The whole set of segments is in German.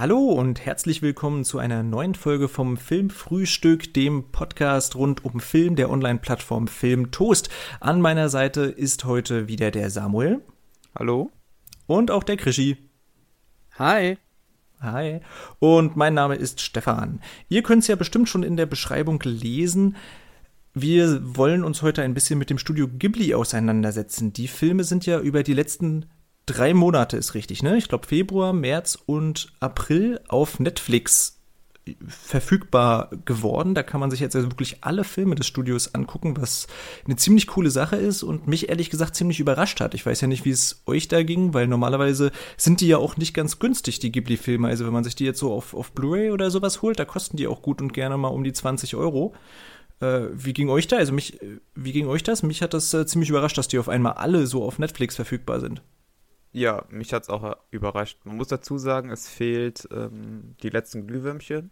Hallo und herzlich willkommen zu einer neuen Folge vom Filmfrühstück, dem Podcast rund um Film der Online-Plattform Film Toast. An meiner Seite ist heute wieder der Samuel. Hallo. Und auch der Krischi. Hi. Hi. Und mein Name ist Stefan. Ihr könnt es ja bestimmt schon in der Beschreibung lesen. Wir wollen uns heute ein bisschen mit dem Studio Ghibli auseinandersetzen. Die Filme sind ja über die letzten drei Monate ist richtig, ne? Ich glaube Februar, März und April auf Netflix verfügbar geworden. Da kann man sich jetzt also wirklich alle Filme des Studios angucken, was eine ziemlich coole Sache ist und mich ehrlich gesagt ziemlich überrascht hat. Ich weiß ja nicht, wie es euch da ging, weil normalerweise sind die ja auch nicht ganz günstig, die Ghibli-Filme. Also wenn man sich die jetzt so auf, auf Blu-ray oder sowas holt, da kosten die auch gut und gerne mal um die 20 Euro. Äh, wie ging euch da? Also mich, wie ging euch das? Mich hat das äh, ziemlich überrascht, dass die auf einmal alle so auf Netflix verfügbar sind. Ja, mich hat es auch überrascht. Man muss dazu sagen, es fehlt ähm, die letzten Glühwürmchen.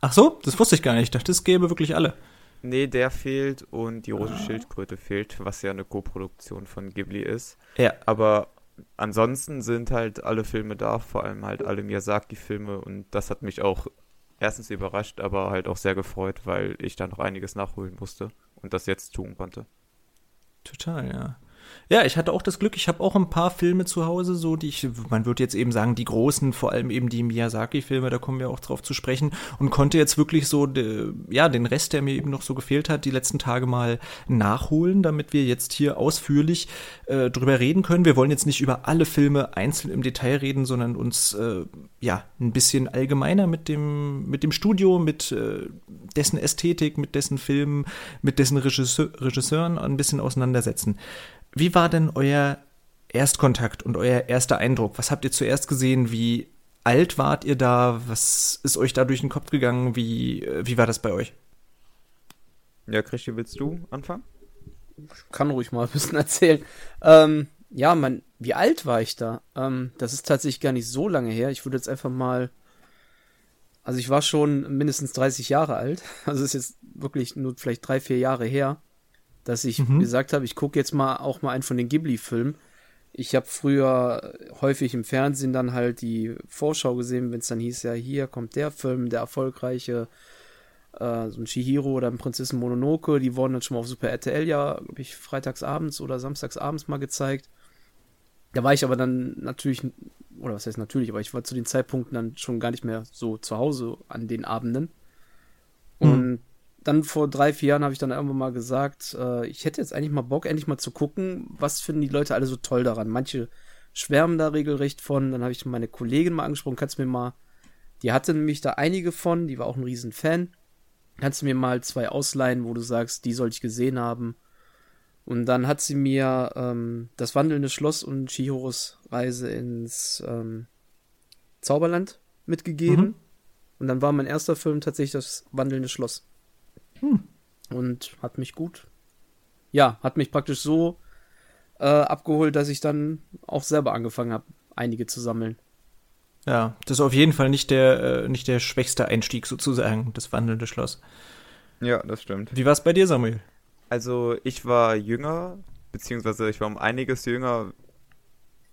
Ach so, das wusste ich gar nicht. Ich dachte, es gäbe wirklich alle. Nee, der fehlt und die rote ah. Schildkröte fehlt, was ja eine Co-Produktion von Ghibli ist. Ja. Aber ansonsten sind halt alle Filme da, vor allem halt alle Miyazaki-Filme und das hat mich auch erstens überrascht, aber halt auch sehr gefreut, weil ich da noch einiges nachholen musste und das jetzt tun konnte. Total, ja. Ja, ich hatte auch das Glück, ich habe auch ein paar Filme zu Hause, so die ich, man würde jetzt eben sagen, die großen, vor allem eben die Miyazaki-Filme, da kommen wir auch drauf zu sprechen und konnte jetzt wirklich so, de, ja, den Rest, der mir eben noch so gefehlt hat, die letzten Tage mal nachholen, damit wir jetzt hier ausführlich äh, drüber reden können. Wir wollen jetzt nicht über alle Filme einzeln im Detail reden, sondern uns, äh, ja, ein bisschen allgemeiner mit dem, mit dem Studio, mit äh, dessen Ästhetik, mit dessen Filmen, mit dessen Regisseur, Regisseuren ein bisschen auseinandersetzen. Wie war denn euer Erstkontakt und euer erster Eindruck? Was habt ihr zuerst gesehen? Wie alt wart ihr da? Was ist euch da durch den Kopf gegangen? Wie, äh, wie war das bei euch? Ja, Christi, willst du anfangen? Ich kann ruhig mal ein bisschen erzählen. Ähm, ja, man, wie alt war ich da? Ähm, das ist tatsächlich gar nicht so lange her. Ich würde jetzt einfach mal. Also ich war schon mindestens 30 Jahre alt. Also ist jetzt wirklich nur vielleicht drei, vier Jahre her dass ich mhm. gesagt habe, ich gucke jetzt mal auch mal einen von den Ghibli-Filmen. Ich habe früher häufig im Fernsehen dann halt die Vorschau gesehen, wenn es dann hieß, ja, hier kommt der Film, der erfolgreiche, äh, so ein Shihiro oder ein Prinzessin Mononoke, die wurden dann schon mal auf Super RTL ja, glaube ich, freitagsabends oder samstagsabends mal gezeigt. Da war ich aber dann natürlich, oder was heißt natürlich, aber ich war zu den Zeitpunkten dann schon gar nicht mehr so zu Hause an den Abenden. Mhm. Dann vor drei, vier Jahren habe ich dann irgendwann mal gesagt, äh, ich hätte jetzt eigentlich mal Bock, endlich mal zu gucken, was finden die Leute alle so toll daran. Manche schwärmen da regelrecht von. Dann habe ich meine Kollegin mal angesprochen, kannst du mir mal, die hatte nämlich da einige von, die war auch ein Riesenfan. Kannst du mir mal zwei ausleihen, wo du sagst, die sollte ich gesehen haben. Und dann hat sie mir ähm, das wandelnde Schloss und Chihiros Reise ins ähm, Zauberland mitgegeben. Mhm. Und dann war mein erster Film tatsächlich das wandelnde Schloss. Hm. Und hat mich gut. Ja, hat mich praktisch so äh, abgeholt, dass ich dann auch selber angefangen habe, einige zu sammeln. Ja, das ist auf jeden Fall nicht der, äh, nicht der schwächste Einstieg sozusagen, das wandelnde Schloss. Ja, das stimmt. Wie war es bei dir, Samuel? Also, ich war jünger, beziehungsweise ich war um einiges jünger,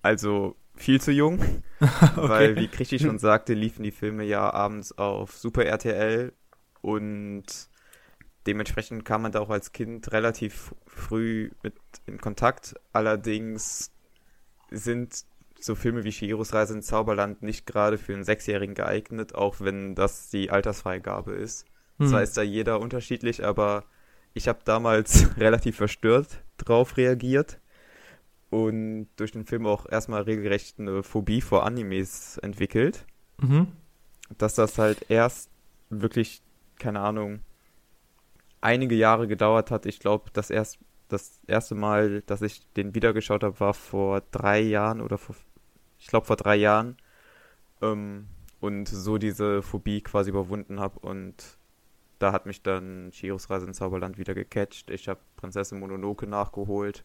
also viel zu jung. okay. Weil, wie Krischi schon sagte, liefen die Filme ja abends auf Super RTL und dementsprechend kam man da auch als Kind relativ früh mit in Kontakt. Allerdings sind so Filme wie Shiros Reise ins Zauberland nicht gerade für einen Sechsjährigen geeignet, auch wenn das die Altersfreigabe ist. Hm. Zwar ist da jeder unterschiedlich, aber ich habe damals relativ verstört drauf reagiert und durch den Film auch erstmal regelrecht eine Phobie vor Animes entwickelt. Mhm. Dass das halt erst wirklich, keine Ahnung, einige Jahre gedauert hat. Ich glaube, das, erst, das erste Mal, dass ich den wiedergeschaut habe, war vor drei Jahren oder vor, ich glaube, vor drei Jahren. Ähm, und so diese Phobie quasi überwunden habe und da hat mich dann Chiros Reise ins Zauberland wieder gecatcht. Ich habe Prinzessin Mononoke nachgeholt,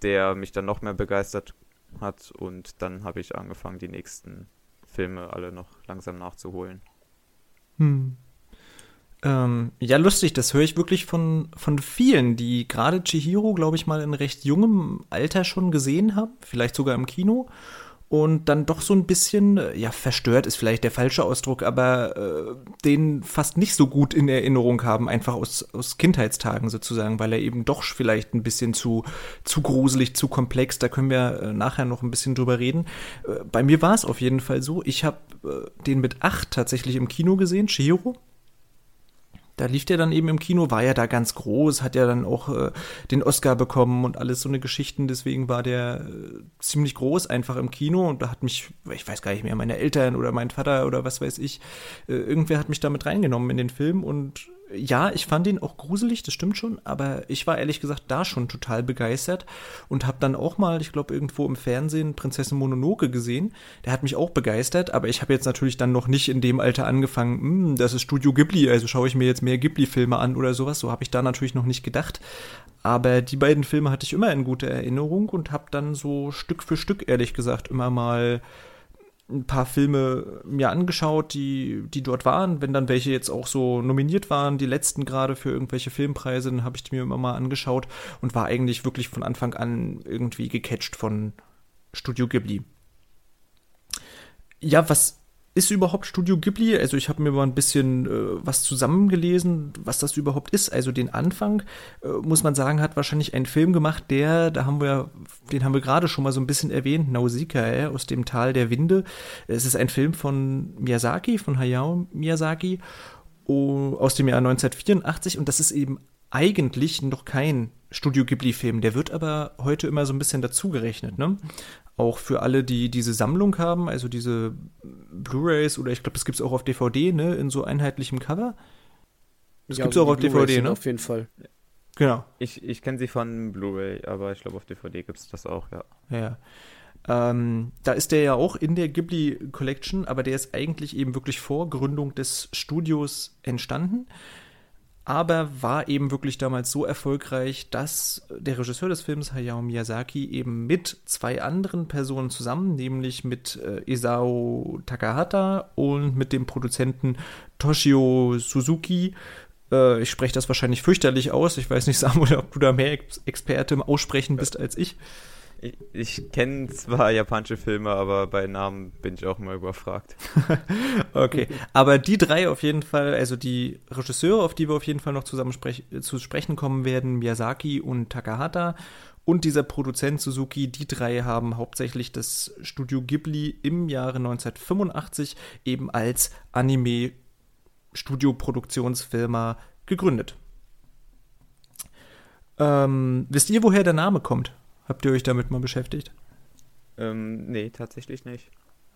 der mich dann noch mehr begeistert hat und dann habe ich angefangen, die nächsten Filme alle noch langsam nachzuholen. Hm. Ähm, ja, lustig, das höre ich wirklich von, von vielen, die gerade Chihiro, glaube ich, mal in recht jungem Alter schon gesehen haben, vielleicht sogar im Kino. und dann doch so ein bisschen, äh, ja, verstört ist vielleicht der falsche Ausdruck, aber äh, den fast nicht so gut in Erinnerung haben, einfach aus, aus Kindheitstagen sozusagen, weil er eben doch vielleicht ein bisschen zu, zu gruselig, zu komplex, da können wir äh, nachher noch ein bisschen drüber reden. Äh, bei mir war es auf jeden Fall so, ich habe äh, den mit acht tatsächlich im Kino gesehen, Chihiro da lief der dann eben im Kino, war ja da ganz groß, hat ja dann auch äh, den Oscar bekommen und alles so eine Geschichten. Deswegen war der äh, ziemlich groß einfach im Kino und da hat mich, ich weiß gar nicht mehr, meine Eltern oder mein Vater oder was weiß ich, äh, irgendwer hat mich damit reingenommen in den Film und ja, ich fand ihn auch gruselig, das stimmt schon, aber ich war ehrlich gesagt da schon total begeistert und habe dann auch mal, ich glaube, irgendwo im Fernsehen Prinzessin Mononoke gesehen. Der hat mich auch begeistert, aber ich habe jetzt natürlich dann noch nicht in dem Alter angefangen, hm, das ist Studio Ghibli, also schaue ich mir jetzt mehr Ghibli-Filme an oder sowas. So habe ich da natürlich noch nicht gedacht. Aber die beiden Filme hatte ich immer in guter Erinnerung und habe dann so Stück für Stück, ehrlich gesagt, immer mal ein paar Filme mir angeschaut, die, die dort waren. Wenn dann welche jetzt auch so nominiert waren, die letzten gerade für irgendwelche Filmpreise, dann habe ich die mir immer mal angeschaut und war eigentlich wirklich von Anfang an irgendwie gecatcht von Studio Ghibli. Ja, was ist überhaupt Studio Ghibli? Also ich habe mir mal ein bisschen äh, was zusammengelesen, was das überhaupt ist. Also den Anfang, äh, muss man sagen, hat wahrscheinlich einen Film gemacht, der, da haben wir, den haben wir gerade schon mal so ein bisschen erwähnt, Nausicaa äh, aus dem Tal der Winde. Es ist ein Film von Miyazaki, von Hayao Miyazaki, aus dem Jahr 1984 und das ist eben eigentlich noch kein Studio Ghibli-Film. Der wird aber heute immer so ein bisschen dazugerechnet. Ne? Auch für alle, die diese Sammlung haben, also diese Blu-rays oder ich glaube, das gibt es auch auf DVD, ne, in so einheitlichem Cover. Das ja, gibt es auch auf DVD, ne? Auf jeden Fall. Genau. Ich, ich kenne sie von Blu-ray, aber ich glaube, auf DVD gibt es das auch, ja. Ja. Ähm, da ist der ja auch in der Ghibli Collection, aber der ist eigentlich eben wirklich vor Gründung des Studios entstanden aber war eben wirklich damals so erfolgreich, dass der Regisseur des Films, Hayao Miyazaki, eben mit zwei anderen Personen zusammen, nämlich mit äh, Isao Takahata und mit dem Produzenten Toshio Suzuki, äh, ich spreche das wahrscheinlich fürchterlich aus, ich weiß nicht, Samuel, ob du da mehr Ex Experte im Aussprechen bist als ich. Ich, ich kenne zwar japanische Filme, aber bei Namen bin ich auch mal überfragt. okay, aber die drei auf jeden Fall, also die Regisseure, auf die wir auf jeden Fall noch zusammen sprech zu sprechen kommen werden, Miyazaki und Takahata und dieser Produzent Suzuki, die drei haben hauptsächlich das Studio Ghibli im Jahre 1985 eben als Anime-Studio-Produktionsfirma gegründet. Ähm, wisst ihr, woher der Name kommt? Habt ihr euch damit mal beschäftigt? Ähm, nee, tatsächlich nicht.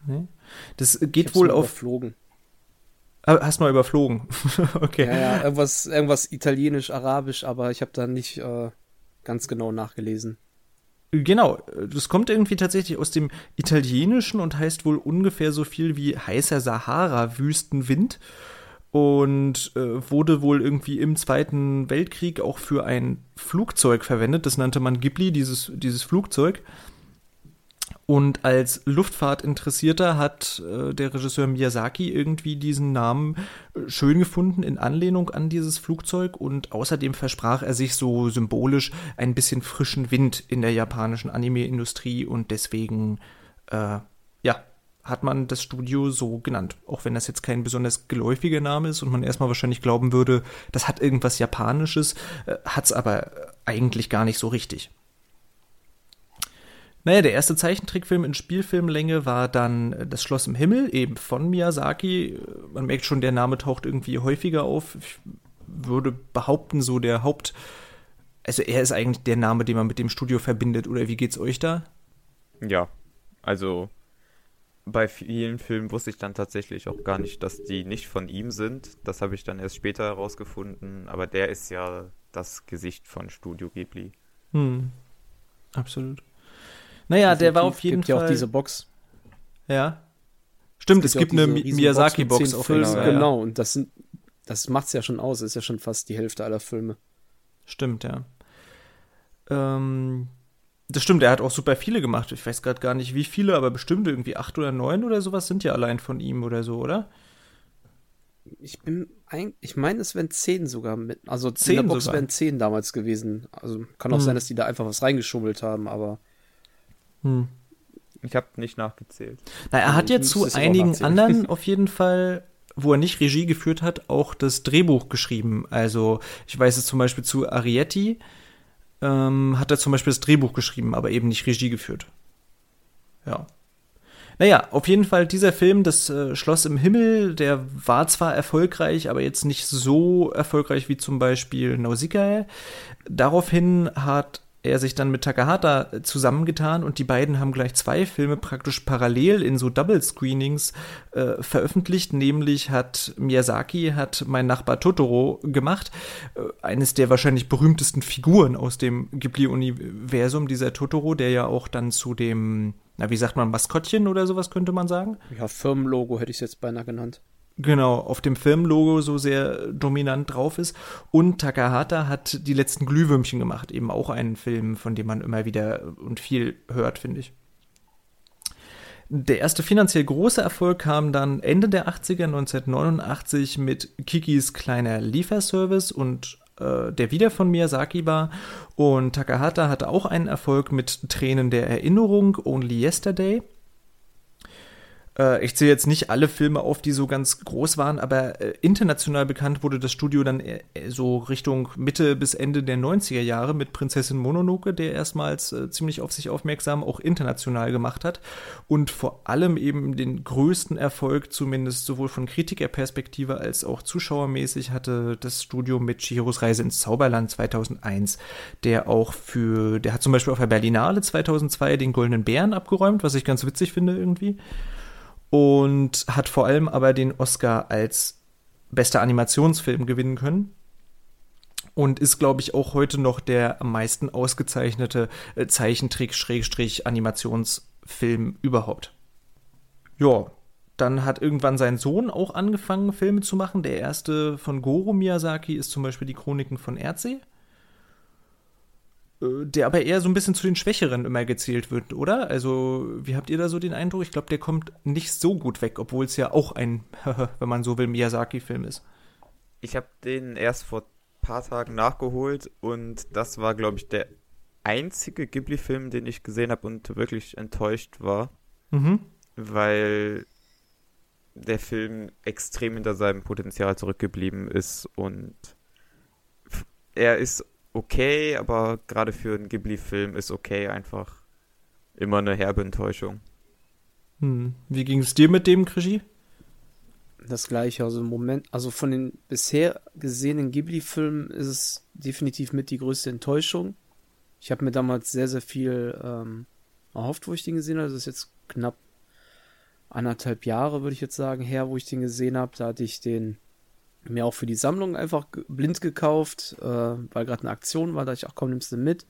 Nee? Das geht wohl auf. Überflogen. Ah, hast mal überflogen. okay. Ja, ja, irgendwas, irgendwas italienisch, arabisch, aber ich habe da nicht äh, ganz genau nachgelesen. Genau, das kommt irgendwie tatsächlich aus dem Italienischen und heißt wohl ungefähr so viel wie heißer Sahara-Wüstenwind und äh, wurde wohl irgendwie im Zweiten Weltkrieg auch für ein Flugzeug verwendet. Das nannte man Ghibli, dieses, dieses Flugzeug. Und als Luftfahrtinteressierter hat äh, der Regisseur Miyazaki irgendwie diesen Namen äh, schön gefunden in Anlehnung an dieses Flugzeug und außerdem versprach er sich so symbolisch ein bisschen frischen Wind in der japanischen Anime-Industrie und deswegen äh, ja, hat man das Studio so genannt. Auch wenn das jetzt kein besonders geläufiger Name ist und man erstmal wahrscheinlich glauben würde, das hat irgendwas Japanisches, äh, hat es aber eigentlich gar nicht so richtig. Naja, der erste Zeichentrickfilm in Spielfilmlänge war dann äh, Das Schloss im Himmel, eben von Miyazaki. Man merkt schon, der Name taucht irgendwie häufiger auf. Ich würde behaupten, so der Haupt. Also, er ist eigentlich der Name, den man mit dem Studio verbindet, oder wie geht's euch da? Ja, also bei vielen Filmen wusste ich dann tatsächlich auch gar nicht, dass die nicht von ihm sind. Das habe ich dann erst später herausgefunden. Aber der ist ja das Gesicht von Studio Ghibli. Hm. Absolut. Naja, der war auf jeden gibt Fall. ja auch diese Box. Ja. Stimmt, es, gibt, es gibt eine Miyazaki-Box auf Filmen, ja. Genau, und das, sind, das macht's ja schon aus. Das ist ja schon fast die Hälfte aller Filme. Stimmt, ja. Ähm, das stimmt, er hat auch super viele gemacht. Ich weiß gerade gar nicht, wie viele, aber bestimmt irgendwie acht oder neun oder sowas sind ja allein von ihm oder so, oder? Ich bin ein, ich meine, es wären zehn sogar mit. Also zehn in der Box sogar. wären zehn damals gewesen. Also kann auch hm. sein, dass die da einfach was reingeschummelt haben, aber hm. Ich habe nicht nachgezählt. Na, er hat ja zu einigen anderen auf jeden Fall, wo er nicht Regie geführt hat, auch das Drehbuch geschrieben. Also ich weiß es zum Beispiel zu Arietti ähm, hat er zum Beispiel das Drehbuch geschrieben, aber eben nicht Regie geführt. Ja. Naja, auf jeden Fall dieser Film, das äh, Schloss im Himmel, der war zwar erfolgreich, aber jetzt nicht so erfolgreich wie zum Beispiel Nausicaa. Daraufhin hat er sich dann mit Takahata zusammengetan und die beiden haben gleich zwei Filme praktisch parallel in so Double Screenings äh, veröffentlicht. Nämlich hat Miyazaki hat mein Nachbar Totoro gemacht, äh, eines der wahrscheinlich berühmtesten Figuren aus dem Ghibli-Universum, dieser Totoro, der ja auch dann zu dem, na wie sagt man, Maskottchen oder sowas könnte man sagen? Ja, Firmenlogo hätte ich es jetzt beinahe genannt. Genau, auf dem Filmlogo so sehr dominant drauf ist. Und Takahata hat die letzten Glühwürmchen gemacht, eben auch einen Film, von dem man immer wieder und viel hört, finde ich. Der erste finanziell große Erfolg kam dann Ende der 80er, 1989, mit Kikis kleiner Lieferservice und äh, der wieder von Miyazaki war. Und Takahata hatte auch einen Erfolg mit Tränen der Erinnerung, Only Yesterday. Äh, ich zähle jetzt nicht alle Filme auf, die so ganz groß waren, aber äh, international bekannt wurde das Studio dann äh, so Richtung Mitte bis Ende der 90er Jahre mit Prinzessin Mononoke, der erstmals äh, ziemlich auf sich aufmerksam auch international gemacht hat und vor allem eben den größten Erfolg, zumindest sowohl von Kritikerperspektive als auch zuschauermäßig, hatte das Studio mit Chihiros Reise ins Zauberland 2001, der auch für, der hat zum Beispiel auf der Berlinale 2002 den Goldenen Bären abgeräumt, was ich ganz witzig finde irgendwie und hat vor allem aber den Oscar als bester Animationsfilm gewinnen können und ist, glaube ich, auch heute noch der am meisten ausgezeichnete äh, Zeichentrick-Animationsfilm überhaupt. Ja, dann hat irgendwann sein Sohn auch angefangen, Filme zu machen. Der erste von Goro Miyazaki ist zum Beispiel die Chroniken von Erdsee. Äh, der aber eher so ein bisschen zu den Schwächeren immer gezählt wird, oder? Also, wie habt ihr da so den Eindruck? Ich glaube, der kommt nicht so gut weg, obwohl es ja auch ein, wenn man so will, Miyazaki-Film ist. Ich habe den erst vor ein paar Tagen nachgeholt und das war, glaube ich, der einzige Ghibli-Film, den ich gesehen habe und wirklich enttäuscht war. Mhm. Weil der Film extrem hinter seinem Potenzial zurückgeblieben ist und er ist okay, aber gerade für einen Ghibli-Film ist okay einfach immer eine herbe Enttäuschung. Hm. Wie ging es dir mit dem, Krischi? Das gleiche, also im Moment, also von den bisher gesehenen Ghibli-Filmen ist es definitiv mit die größte Enttäuschung. Ich habe mir damals sehr, sehr viel ähm, erhofft, wo ich den gesehen habe. Das ist jetzt knapp anderthalb Jahre, würde ich jetzt sagen, her, wo ich den gesehen habe. Da hatte ich den mir auch für die Sammlung einfach blind gekauft, äh, weil gerade eine Aktion war, da ich auch komm, nimmst du mit.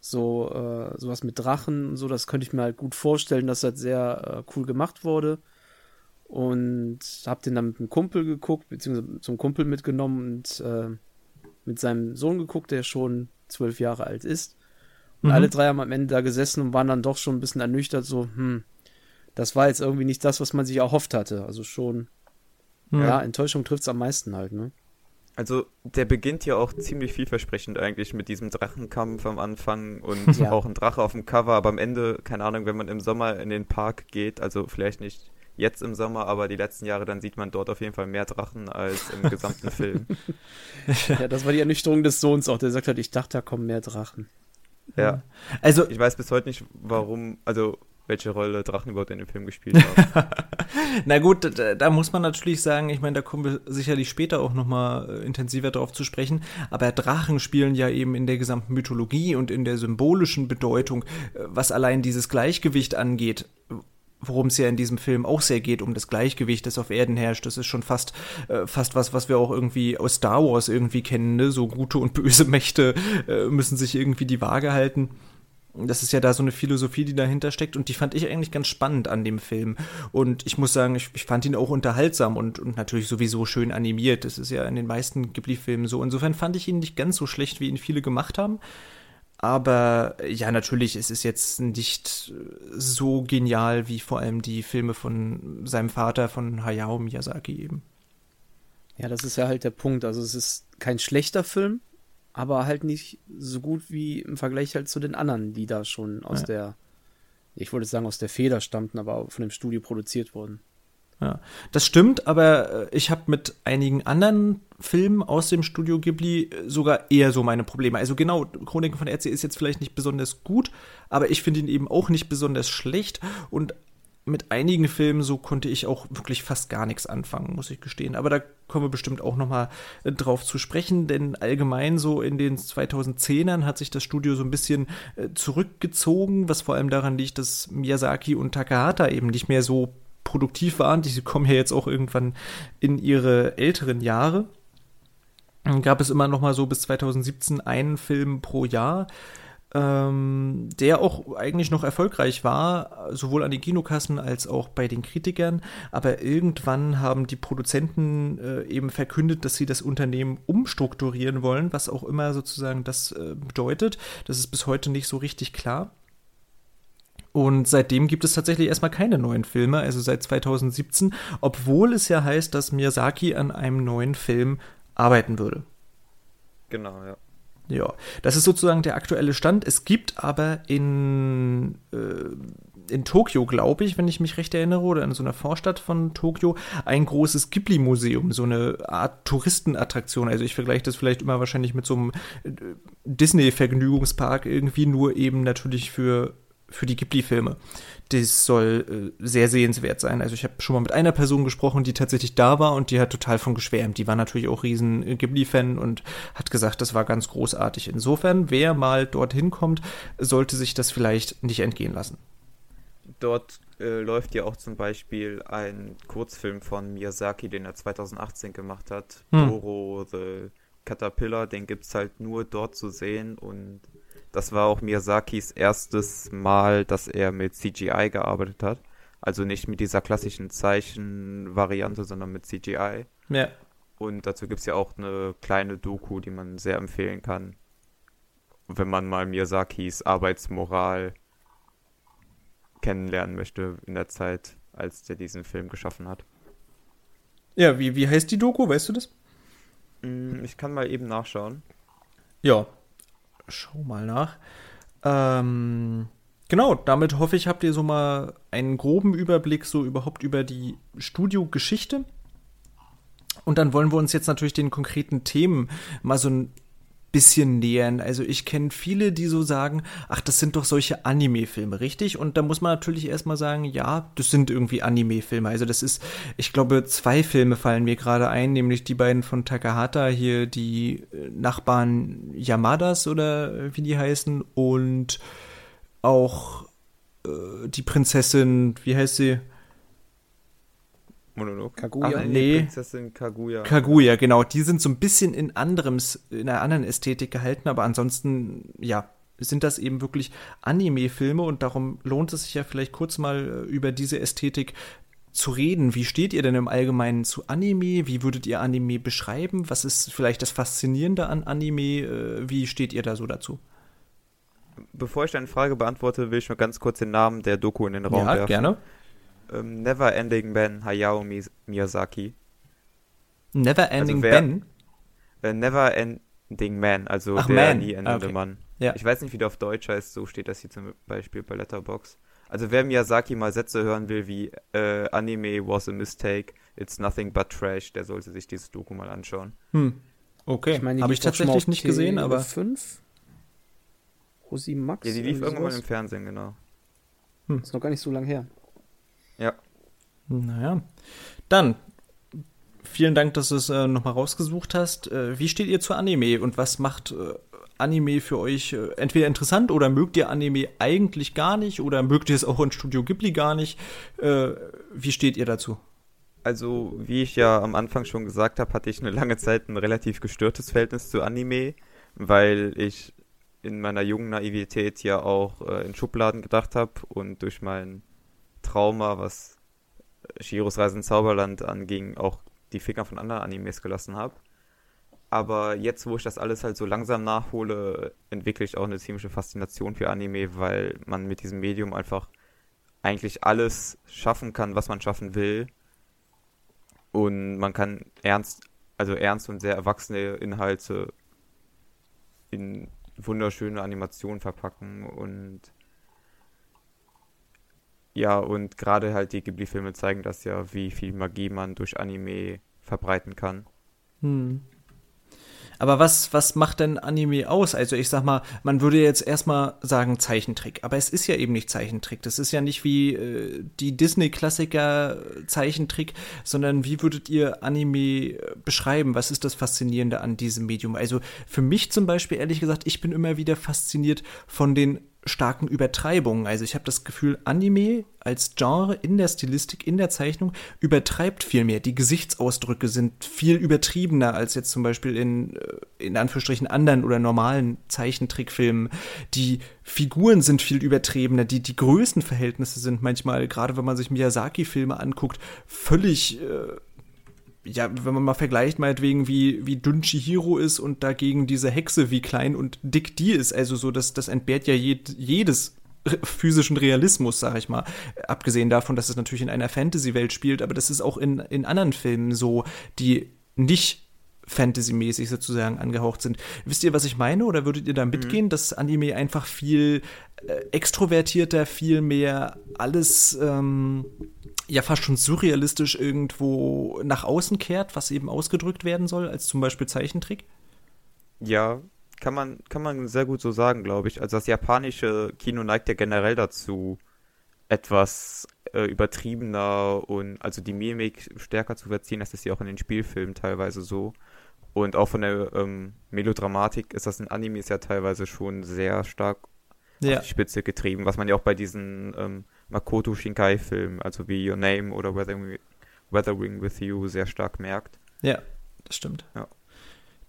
So, äh, sowas mit Drachen und so, das könnte ich mir halt gut vorstellen, dass das sehr äh, cool gemacht wurde. Und hab den dann mit einem Kumpel geguckt, beziehungsweise zum Kumpel mitgenommen und äh, mit seinem Sohn geguckt, der schon zwölf Jahre alt ist. Und mhm. alle drei haben am Ende da gesessen und waren dann doch schon ein bisschen ernüchtert, so, hm, das war jetzt irgendwie nicht das, was man sich erhofft hatte. Also schon ja, ja Enttäuschung trifft es am meisten halt, ne? Also der beginnt ja auch ziemlich vielversprechend eigentlich mit diesem Drachenkampf am Anfang und ja. auch ein Drache auf dem Cover, aber am Ende, keine Ahnung, wenn man im Sommer in den Park geht, also vielleicht nicht jetzt im Sommer, aber die letzten Jahre, dann sieht man dort auf jeden Fall mehr Drachen als im gesamten Film. ja, das war die Ernüchterung des Sohns auch, der sagt halt, ich dachte, da kommen mehr Drachen. Ja. Also ich weiß bis heute nicht, warum, also welche Rolle Drachen überhaupt in dem Film gespielt haben. Na gut, da, da, muss man natürlich sagen, ich meine, da kommen wir sicherlich später auch nochmal äh, intensiver darauf zu sprechen, aber Drachen spielen ja eben in der gesamten Mythologie und in der symbolischen Bedeutung, äh, was allein dieses Gleichgewicht angeht, worum es ja in diesem Film auch sehr geht, um das Gleichgewicht, das auf Erden herrscht. Das ist schon fast, äh, fast was, was wir auch irgendwie aus Star Wars irgendwie kennen, ne? So gute und böse Mächte äh, müssen sich irgendwie die Waage halten. Das ist ja da so eine Philosophie, die dahinter steckt und die fand ich eigentlich ganz spannend an dem Film. Und ich muss sagen, ich, ich fand ihn auch unterhaltsam und, und natürlich sowieso schön animiert. Das ist ja in den meisten Ghibli-Filmen so. Insofern fand ich ihn nicht ganz so schlecht, wie ihn viele gemacht haben. Aber ja, natürlich, es ist jetzt nicht so genial wie vor allem die Filme von seinem Vater, von Hayao Miyazaki eben. Ja, das ist ja halt der Punkt. Also es ist kein schlechter Film, aber halt nicht so gut wie im Vergleich halt zu den anderen, die da schon aus ja. der ich wollte sagen, aus der Feder stammten, aber von dem Studio produziert wurden. Ja, das stimmt, aber äh, ich habe mit einigen anderen Filmen aus dem Studio Ghibli äh, sogar eher so meine Probleme. Also genau, Chroniken von RC ist jetzt vielleicht nicht besonders gut, aber ich finde ihn eben auch nicht besonders schlecht und mit einigen Filmen so konnte ich auch wirklich fast gar nichts anfangen, muss ich gestehen. Aber da kommen wir bestimmt auch noch mal äh, drauf zu sprechen, denn allgemein so in den 2010ern hat sich das Studio so ein bisschen äh, zurückgezogen, was vor allem daran liegt, dass Miyazaki und Takahata eben nicht mehr so produktiv waren. Die kommen ja jetzt auch irgendwann in ihre älteren Jahre. Dann gab es immer noch mal so bis 2017 einen Film pro Jahr ähm, der auch eigentlich noch erfolgreich war, sowohl an den Kinokassen als auch bei den Kritikern. Aber irgendwann haben die Produzenten äh, eben verkündet, dass sie das Unternehmen umstrukturieren wollen, was auch immer sozusagen das äh, bedeutet. Das ist bis heute nicht so richtig klar. Und seitdem gibt es tatsächlich erstmal keine neuen Filme, also seit 2017, obwohl es ja heißt, dass Miyazaki an einem neuen Film arbeiten würde. Genau, ja. Ja, das ist sozusagen der aktuelle Stand. Es gibt aber in, äh, in Tokio, glaube ich, wenn ich mich recht erinnere, oder in so einer Vorstadt von Tokio, ein großes Ghibli-Museum, so eine Art Touristenattraktion. Also ich vergleiche das vielleicht immer wahrscheinlich mit so einem äh, Disney-Vergnügungspark irgendwie, nur eben natürlich für für die Ghibli-Filme. Das soll äh, sehr sehenswert sein. Also ich habe schon mal mit einer Person gesprochen, die tatsächlich da war und die hat total von geschwärmt. Die war natürlich auch riesen äh, Ghibli-Fan und hat gesagt, das war ganz großartig. Insofern, wer mal dorthin kommt, sollte sich das vielleicht nicht entgehen lassen. Dort äh, läuft ja auch zum Beispiel ein Kurzfilm von Miyazaki, den er 2018 gemacht hat. Hm. Doro the Caterpillar, den gibt es halt nur dort zu sehen und das war auch Miyazakis erstes Mal, dass er mit CGI gearbeitet hat. Also nicht mit dieser klassischen Zeichenvariante, sondern mit CGI. Ja. Und dazu gibt es ja auch eine kleine Doku, die man sehr empfehlen kann, wenn man mal Miyazakis Arbeitsmoral kennenlernen möchte in der Zeit, als der diesen Film geschaffen hat. Ja, wie, wie heißt die Doku? Weißt du das? Mm, ich kann mal eben nachschauen. Ja, schau mal nach. Ähm, genau, damit hoffe ich, habt ihr so mal einen groben Überblick so überhaupt über die Studiogeschichte. Und dann wollen wir uns jetzt natürlich den konkreten Themen mal so ein bisschen nähern. Also ich kenne viele, die so sagen, ach, das sind doch solche Anime-Filme, richtig? Und da muss man natürlich erstmal sagen, ja, das sind irgendwie Anime-Filme. Also das ist, ich glaube, zwei Filme fallen mir gerade ein, nämlich die beiden von Takahata hier, die äh, Nachbarn Yamadas oder wie die heißen und auch äh, die Prinzessin, wie heißt sie? Monolog. Kaguya? Ach, nee. Prinzessin Kaguya. Kaguya, genau. Die sind so ein bisschen in anderem, in einer anderen Ästhetik gehalten, aber ansonsten, ja, sind das eben wirklich Anime-Filme und darum lohnt es sich ja vielleicht kurz mal äh, über diese Ästhetik zu reden. Wie steht ihr denn im Allgemeinen zu Anime? Wie würdet ihr Anime beschreiben? Was ist vielleicht das Faszinierende an Anime? Äh, wie steht ihr da so dazu? Bevor ich deine Frage beantworte, will ich nur ganz kurz den Namen der Doku in den Raum ja, werfen. gerne. Ähm, Never Ending Ben Hayao Miyazaki. Never Ending Also wer- Ben? Äh, Never Ending Man, also Ach, der Man. nie endende Okay. Mann. Ja. Ich weiß nicht, wie der auf Deutsch heißt, so steht das hier zum Beispiel bei Letterbox. Also wer Miyazaki mal Sätze hören will wie äh, Anime was a mistake, it's nothing but trash, der sollte sich dieses Doku mal anschauen. Hm. Okay. Ich meine, die Habe ich tatsächlich nicht gesehen, aber 5? Rosi Max? Ja, die lief irgendwann mal im Fernsehen, genau. Ist noch gar nicht so lang her. Ja. Naja. Dann, vielen Dank, dass du es äh, nochmal rausgesucht hast. Äh, wie steht ihr zu Anime und was macht äh, Anime für euch äh, entweder interessant oder mögt ihr Anime eigentlich gar nicht oder mögt ihr es auch in Studio Ghibli gar nicht? Äh, wie steht ihr dazu? Also, wie ich ja am Anfang schon gesagt habe, hatte ich eine lange Zeit ein relativ gestörtes Verhältnis zu Anime, weil ich in meiner jungen Naivität ja auch äh, in Schubladen gedacht habe und durch mein Trauma, was Shiros Reise ins Zauberland anging, auch die Finger von anderen Animes gelassen habe. Aber jetzt, wo ich das alles halt so langsam nachhole, entwickle ich auch eine ziemliche Faszination für Anime, weil man mit diesem Medium einfach eigentlich alles schaffen kann, was man schaffen will. Und man kann ernst, also ernst und sehr erwachsene Inhalte in wunderschöne Animationen verpacken und Ja, und gerade halt die Ghibli-Filme zeigen das ja, wie viel Magie man durch Anime verbreiten kann. Hm. Aber was, was macht denn Anime aus? Also ich sag mal, man würde jetzt erstmal sagen Zeichentrick, aber es ist ja eben nicht Zeichentrick. Das ist ja nicht wie äh, die Disney-Klassiker Zeichentrick, sondern wie würdet ihr Anime äh, beschreiben? Was ist das Faszinierende an diesem Medium? Also für mich zum Beispiel, ehrlich gesagt, ich bin immer wieder fasziniert von den starken Übertreibungen. Also ich habe das Gefühl, Anime als Genre in der Stilistik, in der Zeichnung übertreibt viel mehr. Die Gesichtsausdrücke sind viel übertriebener als jetzt zum Beispiel in, äh, in Anführungsstrichen anderen oder normalen Zeichentrickfilmen. Die Figuren sind viel übertriebener. Die, die Größenverhältnisse sind manchmal, gerade wenn man sich Miyazaki-Filme anguckt, völlig äh, ja, wenn man mal vergleicht, meinetwegen, wie, wie dünn Chihiro ist und dagegen diese Hexe, wie klein und dick die ist. Also so, das, das entbehrt ja jed, jedes physischen Realismus, sag ich mal. Abgesehen davon, dass es natürlich in einer Fantasy-Welt spielt, aber das ist auch in, in anderen Filmen so, die nicht Fantasy-mäßig sozusagen angehaucht sind. Wisst ihr, was ich meine? Oder würdet ihr da mitgehen, mhm. dass Anime einfach viel äh, extrovertierter, viel mehr alles ähm, ja fast schon surrealistisch irgendwo nach außen kehrt, was eben ausgedrückt werden soll, als zum Beispiel Zeichentrick? Ja, kann man, kann man sehr gut so sagen, glaube ich. Also das japanische Kino neigt ja generell dazu, etwas äh, übertriebener und also die Mimik stärker zu verziehen. Das ist ja auch in den Spielfilmen teilweise so. Und auch von der ähm, Melodramatik ist das in Animes ja teilweise schon sehr stark ja. auf die Spitze getrieben, was man ja auch bei diesen ähm, Makoto Shinkai-Filmen, also wie Your Name oder Weathering, Weathering with You, sehr stark merkt. Ja, das stimmt. Ja.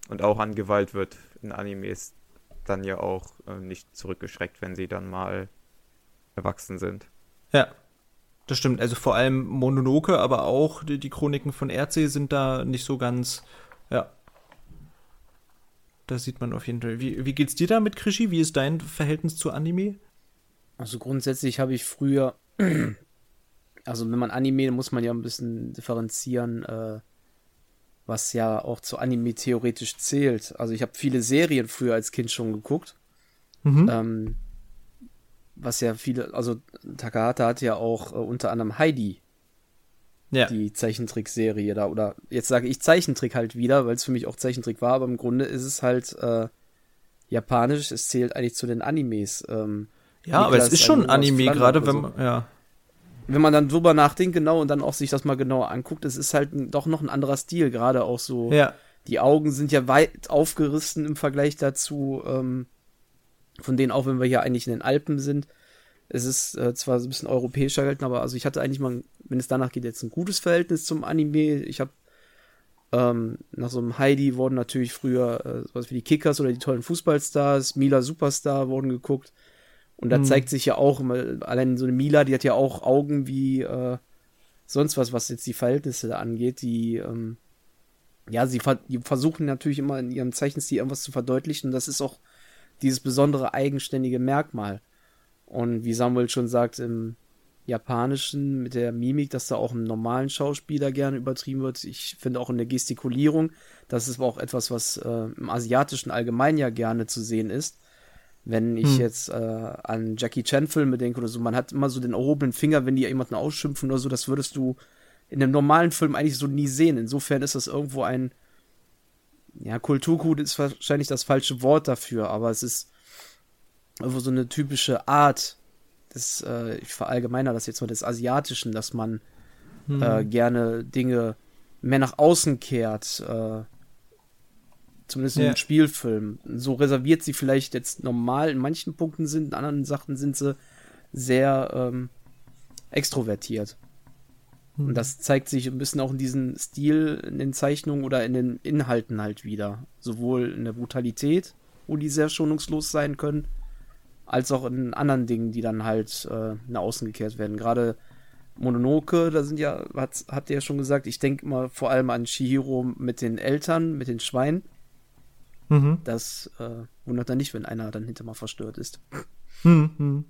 Und auch an Gewalt wird in Animes dann ja auch äh, nicht zurückgeschreckt, wenn sie dann mal erwachsen sind. Ja, das stimmt. Also vor allem Mononoke, aber auch die, die Chroniken von Erdsee sind da nicht so ganz, ja, das sieht man auf jeden Fall. Wie, wie geht's dir da mit Krischi? Wie ist dein Verhältnis zu Anime? Also grundsätzlich habe ich früher, also wenn man Anime, muss man ja ein bisschen differenzieren, äh, was ja auch zu Anime theoretisch zählt. Also ich habe viele Serien früher als Kind schon geguckt. Mhm. Ähm, was ja viele, also Takahata hat ja auch äh, unter anderem Heidi ja. die Zeichentrickserie da. Oder jetzt sage ich Zeichentrick halt wieder, weil es für mich auch Zeichentrick war, aber im Grunde ist es halt äh, japanisch, es zählt eigentlich zu den Animes. Ähm, ja, Niklas, aber es ist schon Anime, gerade wenn man, ja. Wenn man dann drüber nachdenkt, genau, und dann auch sich das mal genauer anguckt, es ist halt doch noch ein anderer Stil, gerade auch so. Ja. Die Augen sind ja weit aufgerissen im Vergleich dazu, ähm, von denen auch, wenn wir hier eigentlich in den Alpen sind. Es ist äh, zwar so ein bisschen europäischer gehalten, aber also ich hatte eigentlich mal, wenn es danach geht, jetzt ein gutes Verhältnis zum Anime. Ich habe ähm, nach so einem Heidi wurden natürlich früher äh, sowas wie die Kickers oder die tollen Fußballstars, Mila Superstar wurden geguckt. Und da mhm. zeigt sich ja auch immer, allein so eine Mila, die hat ja auch Augen wie äh, sonst was, was jetzt die Verhältnisse da angeht. Die, ähm, ja, sie ver die versuchen natürlich immer in ihrem Zeichenstil irgendwas zu verdeutlichen. Und das ist auch dieses besondere eigenständige Merkmal. Und wie Samuel schon sagt, im Japanischen mit der Mimik, dass da auch im normalen Schauspieler gerne übertrieben wird. Ich finde auch in der Gestikulierung, das ist aber auch etwas, was äh, im Asiatischen allgemein ja gerne zu sehen ist. Wenn ich hm. jetzt äh, an Jackie Chan-Filme denke oder so, man hat immer so den erhobenen Finger, wenn die jemanden ausschimpfen oder so, das würdest du in einem normalen Film eigentlich so nie sehen. Insofern ist das irgendwo ein, ja, Kulturgut ist wahrscheinlich das falsche Wort dafür, aber es ist irgendwo so eine typische Art des, äh, ich verallgemeiner das jetzt mal des Asiatischen, dass man hm. äh, gerne Dinge mehr nach außen kehrt, äh, Zumindest ja. in Spielfilmen. So reserviert sie vielleicht jetzt normal in manchen Punkten sind, in anderen Sachen sind sie sehr ähm, extrovertiert. Mhm. Und das zeigt sich ein bisschen auch in diesem Stil, in den Zeichnungen oder in den Inhalten halt wieder. Sowohl in der Brutalität, wo die sehr schonungslos sein können, als auch in anderen Dingen, die dann halt äh, nach außen gekehrt werden. Gerade Mononoke, da sind ja, hat, habt ihr ja schon gesagt, ich denke mal vor allem an Shihiro mit den Eltern, mit den Schweinen. Mhm. Das äh, wundert dann nicht, wenn einer dann hinter mal verstört ist. Mhm.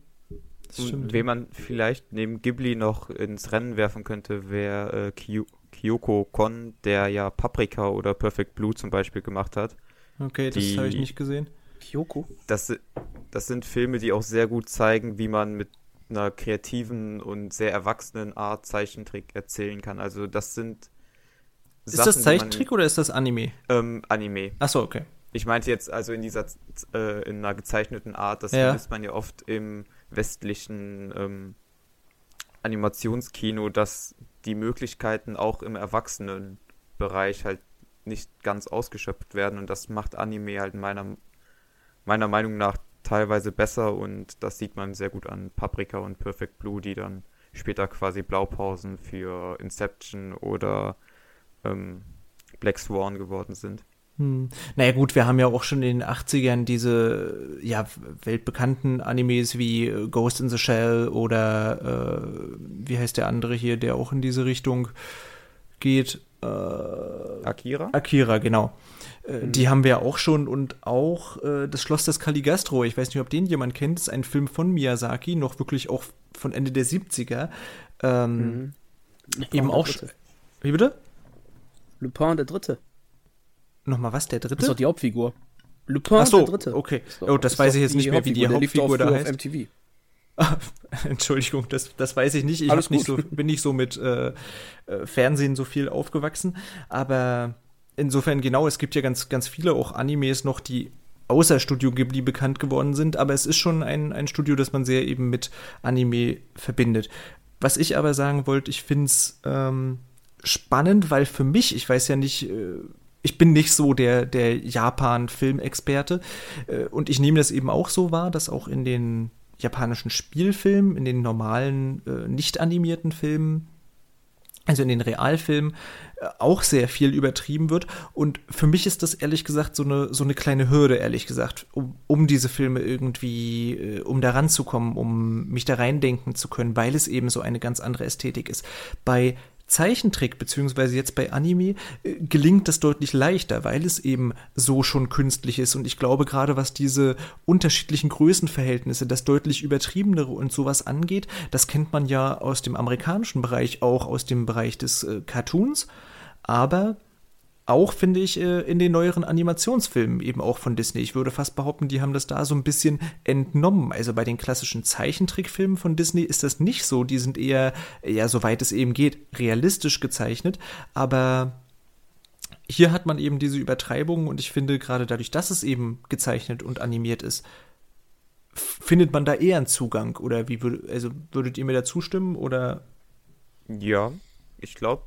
Das stimmt. Wen man vielleicht neben Ghibli noch ins Rennen werfen könnte, wäre äh, Kyo Kyoko Kon, der ja Paprika oder Perfect Blue zum Beispiel gemacht hat. Okay, das habe ich nicht gesehen. Kyoko? Das, das sind Filme, die auch sehr gut zeigen, wie man mit einer kreativen und sehr erwachsenen Art Zeichentrick erzählen kann. Also das sind Ist Sachen, das Zeichentrick man, oder ist das Anime? Ähm, Anime. Achso, okay. Ich meinte jetzt also in dieser äh, in einer gezeichneten Art, das ja. man ja oft im westlichen ähm, Animationskino, dass die Möglichkeiten auch im Erwachsenenbereich halt nicht ganz ausgeschöpft werden und das macht Anime halt meiner meiner Meinung nach teilweise besser und das sieht man sehr gut an Paprika und Perfect Blue, die dann später quasi Blaupausen für Inception oder ähm, Black Swan geworden sind. Hm. Naja gut, wir haben ja auch schon in den 80ern diese ja, weltbekannten Animes wie äh, Ghost in the Shell oder äh, wie heißt der andere hier, der auch in diese Richtung geht. Äh, Akira? Akira, genau. Äh, mhm. Die haben wir auch schon und auch äh, das Schloss des Caligastro. Ich weiß nicht, ob den jemand kennt. Das ist ein Film von Miyazaki, noch wirklich auch von Ende der 70er. Ähm, mhm. Eben auch. Wie bitte? Lupin der Dritte. Nochmal was, der Dritte? Das ist doch die Hauptfigur. Lupin Ach so, der Dritte. okay. Doch, oh, das weiß ich jetzt nicht mehr, wie die Hauptfigur da heißt. Auf MTV. Entschuldigung, das, das weiß ich nicht. Ich nicht so, bin nicht so mit äh, äh, Fernsehen so viel aufgewachsen. Aber insofern genau, es gibt ja ganz, ganz viele auch Animes noch, die außer Studio Ghibli bekannt geworden sind, aber es ist schon ein, ein Studio, das man sehr eben mit Anime verbindet. Was ich aber sagen wollte, ich finde es ähm, spannend, weil für mich, ich weiß ja nicht, äh, ich bin nicht so der, der Japan-Filmexperte äh, und ich nehme das eben auch so wahr, dass auch in den japanischen Spielfilmen, in den normalen, äh, nicht animierten Filmen also in den Realfilmen, äh, auch sehr viel übertrieben wird. Und für mich ist das ehrlich gesagt so eine, so eine kleine Hürde, ehrlich gesagt, um, um diese Filme irgendwie, äh, um da ranzukommen, um mich da reindenken zu können, weil es eben so eine ganz andere Ästhetik ist. Bei Zeichentrick, beziehungsweise jetzt bei Anime, äh, gelingt das deutlich leichter, weil es eben so schon künstlich ist. Und ich glaube, gerade was diese unterschiedlichen Größenverhältnisse, das deutlich übertriebenere und sowas angeht, das kennt man ja aus dem amerikanischen Bereich, auch aus dem Bereich des äh, Cartoons. Aber auch, finde ich, äh, in den neueren Animationsfilmen eben auch von Disney. Ich würde fast behaupten, die haben das da so ein bisschen entnommen. Also bei den klassischen Zeichentrickfilmen von Disney ist das nicht so. Die sind eher, ja, soweit es eben geht, realistisch gezeichnet. Aber hier hat man eben diese Übertreibung und ich finde, gerade dadurch, dass es eben gezeichnet und animiert ist, findet man da eher einen Zugang. Oder wie würdet, also würdet ihr mir da zustimmen oder? Ja, ich glaube,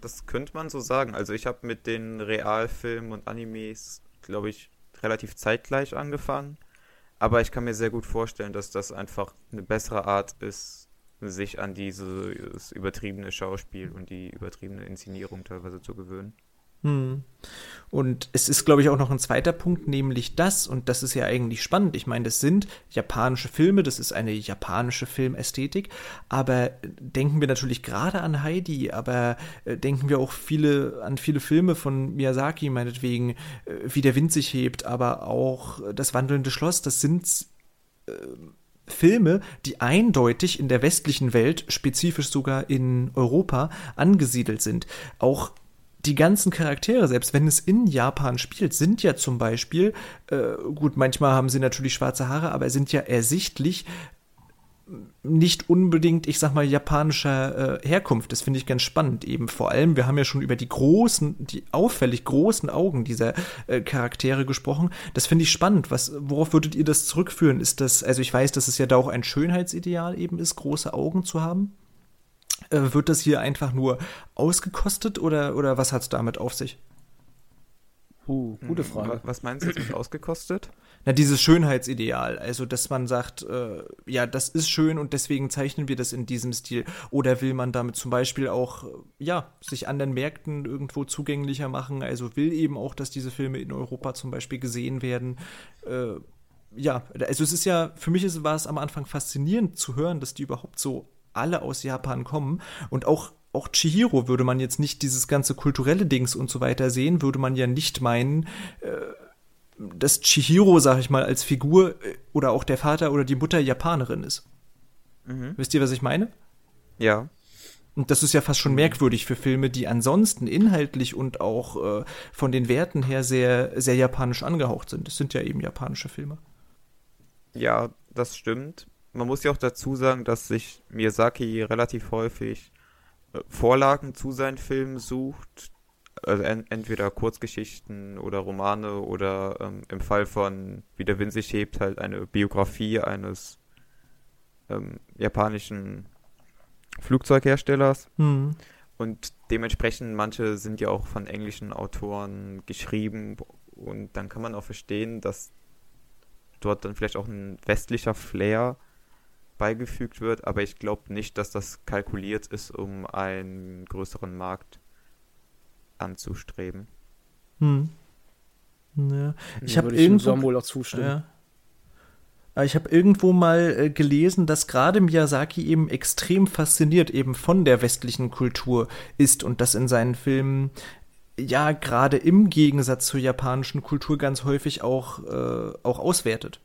das könnte man so sagen. Also ich habe mit den Realfilmen und Animes, glaube ich, relativ zeitgleich angefangen. Aber ich kann mir sehr gut vorstellen, dass das einfach eine bessere Art ist, sich an dieses übertriebene Schauspiel und die übertriebene Inszenierung teilweise zu gewöhnen. Hm. Und es ist, glaube ich, auch noch ein zweiter Punkt, nämlich das, und das ist ja eigentlich spannend. Ich meine, das sind japanische Filme, das ist eine japanische Filmästhetik, aber denken wir natürlich gerade an Heidi, aber äh, denken wir auch viele an viele Filme von Miyazaki, meinetwegen, äh, wie der Wind sich hebt, aber auch das wandelnde Schloss, das sind äh, Filme, die eindeutig in der westlichen Welt, spezifisch sogar in Europa, angesiedelt sind. Auch die ganzen Charaktere, selbst wenn es in Japan spielt, sind ja zum Beispiel, äh, gut, manchmal haben sie natürlich schwarze Haare, aber sind ja ersichtlich nicht unbedingt, ich sag mal, japanischer äh, Herkunft. Das finde ich ganz spannend eben. Vor allem, wir haben ja schon über die großen, die auffällig großen Augen dieser äh, Charaktere gesprochen. Das finde ich spannend. Was, worauf würdet ihr das zurückführen? Ist das, also ich weiß, dass es ja da auch ein Schönheitsideal eben ist, große Augen zu haben. Äh, wird das hier einfach nur ausgekostet oder, oder was hat es damit auf sich? Uh, gute hm, Frage. Was meinst du jetzt mit ausgekostet? Na, dieses Schönheitsideal. Also, dass man sagt, äh, ja, das ist schön und deswegen zeichnen wir das in diesem Stil. Oder will man damit zum Beispiel auch, äh, ja, sich anderen Märkten irgendwo zugänglicher machen? Also will eben auch, dass diese Filme in Europa zum Beispiel gesehen werden. Äh, ja, also es ist ja, für mich ist, war es am Anfang faszinierend zu hören, dass die überhaupt so alle aus Japan kommen und auch auch Chihiro würde man jetzt nicht dieses ganze kulturelle Dings und so weiter sehen, würde man ja nicht meinen, äh, dass Chihiro, sag ich mal, als Figur äh, oder auch der Vater oder die Mutter Japanerin ist. Mhm. Wisst ihr, was ich meine? Ja. Und das ist ja fast schon merkwürdig für Filme, die ansonsten inhaltlich und auch äh, von den Werten her sehr, sehr japanisch angehaucht sind. Das sind ja eben japanische Filme. Ja, das stimmt man muss ja auch dazu sagen, dass sich Miyazaki relativ häufig äh, Vorlagen zu seinen Filmen sucht. Also en entweder Kurzgeschichten oder Romane oder ähm, im Fall von Wie der Wind sich hebt halt eine Biografie eines ähm, japanischen Flugzeugherstellers. Hm. Und dementsprechend, manche sind ja auch von englischen Autoren geschrieben und dann kann man auch verstehen, dass dort dann vielleicht auch ein westlicher Flair beigefügt wird, aber ich glaube nicht, dass das kalkuliert ist, um einen größeren Markt anzustreben. Hm. Ja. Ich habe irgendwo, wohl auch zustimmen. ja. Aber Ich habe irgendwo mal äh, gelesen, dass gerade Miyazaki eben extrem fasziniert eben von der westlichen Kultur ist und das in seinen Filmen ja gerade im Gegensatz zur japanischen Kultur ganz häufig auch, äh, auch auswertet.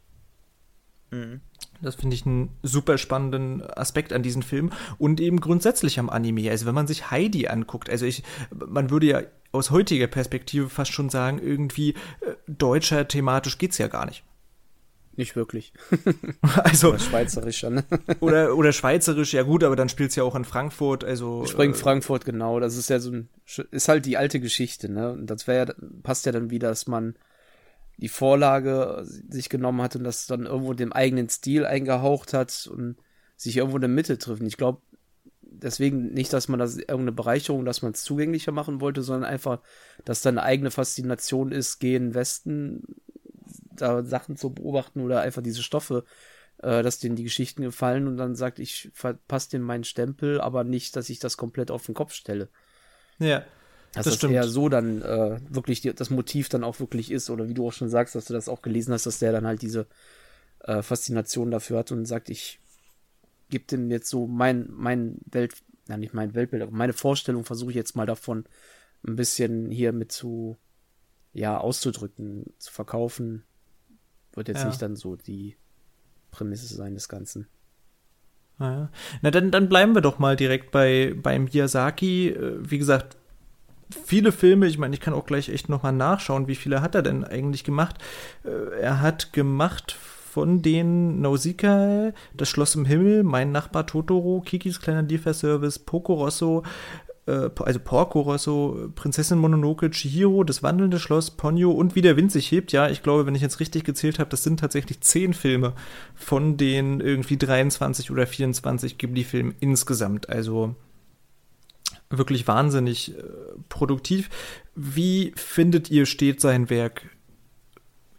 Mhm. Das finde ich einen super spannenden Aspekt an diesem Film und eben grundsätzlich am Anime. Also wenn man sich Heidi anguckt, also ich, man würde ja aus heutiger Perspektive fast schon sagen, irgendwie äh, deutscher thematisch geht's ja gar nicht. Nicht wirklich. Also Oder schweizerischer, ne? oder oder schweizerisch, ja gut, aber dann spielt's ja auch in Frankfurt, also Spring äh, Frankfurt, genau. Das ist ja so ein, ist halt die alte Geschichte, ne? Und das wäre ja, passt ja dann wieder, dass man die Vorlage sich genommen hat und das dann irgendwo dem eigenen Stil eingehaucht hat und sich irgendwo in der Mitte trifft. Ich glaube, deswegen nicht, dass man das irgendeine Bereicherung, dass man es zugänglicher machen wollte, sondern einfach, dass da eine eigene Faszination ist, gehen Westen, da Sachen zu beobachten oder einfach diese Stoffe, äh, dass denen die Geschichten gefallen und dann sagt, ich verpasse dem meinen Stempel, aber nicht, dass ich das komplett auf den Kopf stelle. ja, Dass das das, eher so dann äh, wirklich die, das Motiv dann auch wirklich ist oder wie du auch schon sagst, dass du das auch gelesen hast, dass der dann halt diese äh, Faszination dafür hat und sagt, ich gebe dem jetzt so mein mein Welt, ja nicht mein Weltbild, aber meine Vorstellung versuche ich jetzt mal davon ein bisschen hier mit zu ja auszudrücken, zu verkaufen, wird jetzt Ja. nicht dann so die Prämisse sein des Ganzen. Ja. Na, dann, dann bleiben wir doch mal direkt bei, bei Miyazaki. Äh, Wie gesagt, viele Filme, ich meine, ich kann auch gleich echt nochmal nachschauen, wie viele hat er denn eigentlich gemacht. Äh, Er hat gemacht von den Nausicaa, Das Schloss im Himmel, Mein Nachbar Totoro, Kikis kleiner Lieferservice, Poco Rosso, äh, also Porco Rosso, Prinzessin Mononoke, Chihiro, Das wandelnde Schloss, Ponyo und Wie der Wind sich hebt. Ja, ich glaube, wenn ich jetzt richtig gezählt habe, das sind tatsächlich zehn Filme von den irgendwie 23 oder 24 Ghibli-Filmen insgesamt. Also wirklich wahnsinnig äh, produktiv. Wie findet ihr, steht sein Werk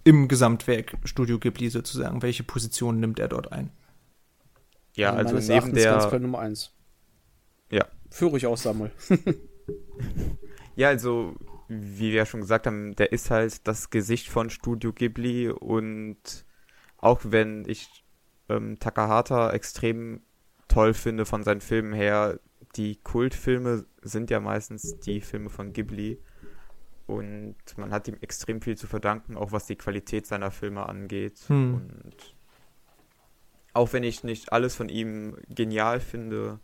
im Gesamtwerk Studio Ghibli sozusagen? Welche Position nimmt er dort ein? Ja, also meines neben Erachtens ganz klar der. Nummer eins. Ja. Führe ich aus, Samuel. Ja, also, wie wir ja schon gesagt haben, der ist halt das Gesicht von Studio Ghibli und auch wenn ich ähm, Takahata extrem toll finde von seinen Filmen her, die Kultfilme sind ja meistens die Filme von Ghibli und man hat ihm extrem viel zu verdanken, auch was die Qualität seiner Filme angeht. Hm. Und auch wenn ich nicht alles von ihm genial finde,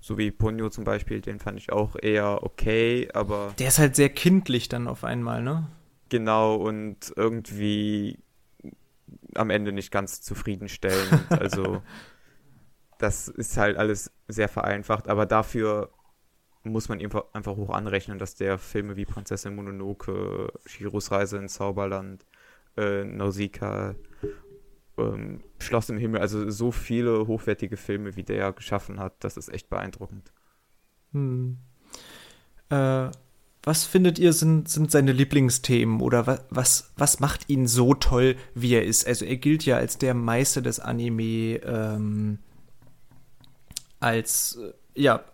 so wie Ponyo zum Beispiel, den fand ich auch eher okay, aber Der ist halt sehr kindlich dann auf einmal, ne? genau und irgendwie am Ende nicht ganz zufriedenstellend. also das ist halt alles sehr vereinfacht, aber dafür muss man ihm einfach hoch anrechnen, dass der Filme wie Prinzessin Mononoke, Shiros Reise ins Zauberland, äh, Nausicaa, ähm, Schloss im Himmel, also so viele hochwertige Filme, wie der geschaffen hat, das ist echt beeindruckend. Hm. Äh, was findet ihr sind, sind seine Lieblingsthemen oder was, was, was macht ihn so toll, wie er ist? Also er gilt ja als der Meister des Anime, ähm, als, äh, ja,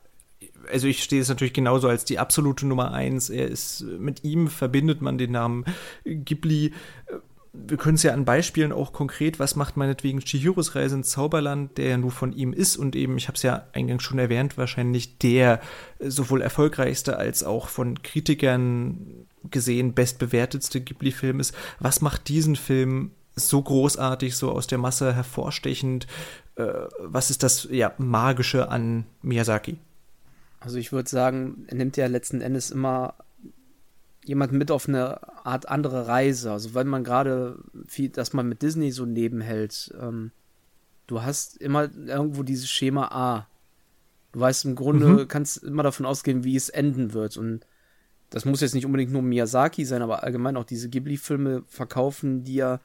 also ich stehe es natürlich genauso als die absolute Nummer eins. Er ist, mit ihm verbindet man den Namen Ghibli. Äh, Wir können es ja an Beispielen auch konkret, was macht meinetwegen Chihiros Reise ins Zauberland, der ja nur von ihm ist und eben, ich habe es ja eingangs schon erwähnt, wahrscheinlich der äh, sowohl erfolgreichste als auch von Kritikern gesehen bestbewertetste Ghibli-Film ist. Was macht diesen Film so großartig, so aus der Masse hervorstechend? Äh, was ist das ja magische an Miyazaki? Also ich würde sagen, er nimmt ja letzten Endes immer jemand mit auf eine Art andere Reise. Also wenn man gerade viel, dass man mit Disney so nebenhält, ähm, du hast immer irgendwo dieses Schema A. Du weißt im Grunde, mhm. kannst immer davon ausgehen, wie es enden wird. Und das muss jetzt nicht unbedingt nur Miyazaki sein, aber allgemein auch diese Ghibli-Filme verkaufen, die ja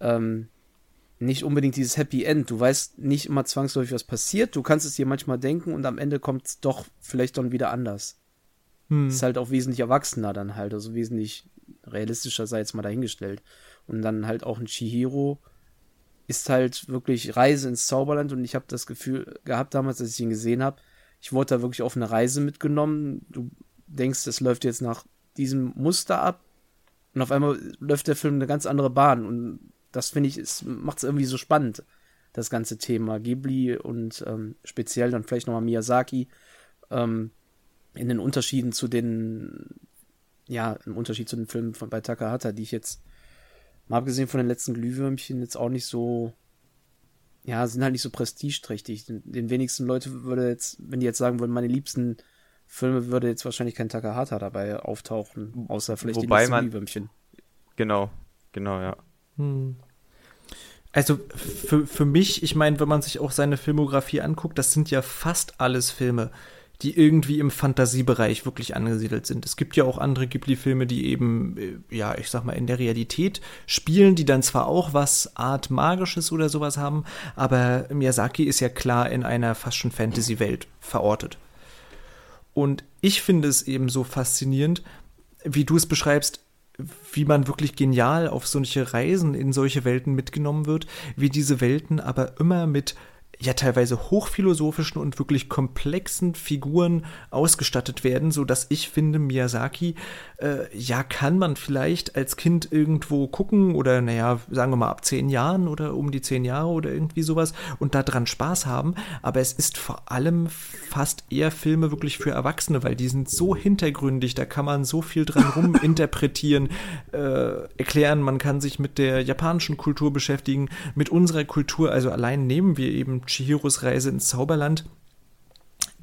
ähm, nicht unbedingt dieses Happy End. Du weißt nicht immer zwangsläufig, was passiert. Du kannst es dir manchmal denken und am Ende kommt es doch vielleicht dann wieder anders. Hm. Ist halt auch wesentlich erwachsener dann halt, also wesentlich realistischer sei jetzt mal dahingestellt. Und dann halt auch ein Chihiro ist halt wirklich Reise ins Zauberland und ich habe das Gefühl gehabt damals, als ich ihn gesehen habe, ich wurde da wirklich auf eine Reise mitgenommen. Du denkst, es läuft jetzt nach diesem Muster ab und auf einmal läuft der Film eine ganz andere Bahn und das finde ich, macht es irgendwie so spannend, das ganze Thema. Ghibli und ähm, speziell dann vielleicht nochmal Miyazaki ähm, in den Unterschieden zu den, ja, im Unterschied zu den Filmen von bei Takahata, die ich jetzt, mal abgesehen von den letzten Glühwürmchen, jetzt auch nicht so, ja, sind halt nicht so prestigeträchtig. Den, den wenigsten Leute würde jetzt, wenn die jetzt sagen würden, meine liebsten Filme würde jetzt wahrscheinlich kein Takahata dabei auftauchen, außer vielleicht Wobei die letzten man, Glühwürmchen. Genau, genau, ja. Hm. Also für, für mich, ich meine, wenn man sich auch seine Filmografie anguckt, das sind ja fast alles Filme, die irgendwie im Fantasiebereich wirklich angesiedelt sind. Es gibt ja auch andere Ghibli-Filme, die eben, äh, ja, ich sag mal, in der Realität spielen, die dann zwar auch was Art Magisches oder sowas haben, aber Miyazaki ist ja klar in einer fast schon Fantasy-Welt verortet. Und ich finde es eben so faszinierend, wie du es beschreibst, wie man wirklich genial auf solche Reisen in solche Welten mitgenommen wird, wie diese Welten aber immer mit ja teilweise hochphilosophischen und wirklich komplexen Figuren ausgestattet werden, so dass ich finde, Miyazaki, äh, ja, kann man vielleicht als Kind irgendwo gucken oder, naja, sagen wir mal ab zehn Jahren oder um die zehn Jahre oder irgendwie sowas und da dran Spaß haben, aber es ist vor allem fast eher Filme wirklich für Erwachsene, weil die sind so hintergründig, da kann man so viel dran ruminterpretieren, äh, erklären, man kann sich mit der japanischen Kultur beschäftigen, mit unserer Kultur, also allein nehmen wir eben Chihiros Reise ins Zauberland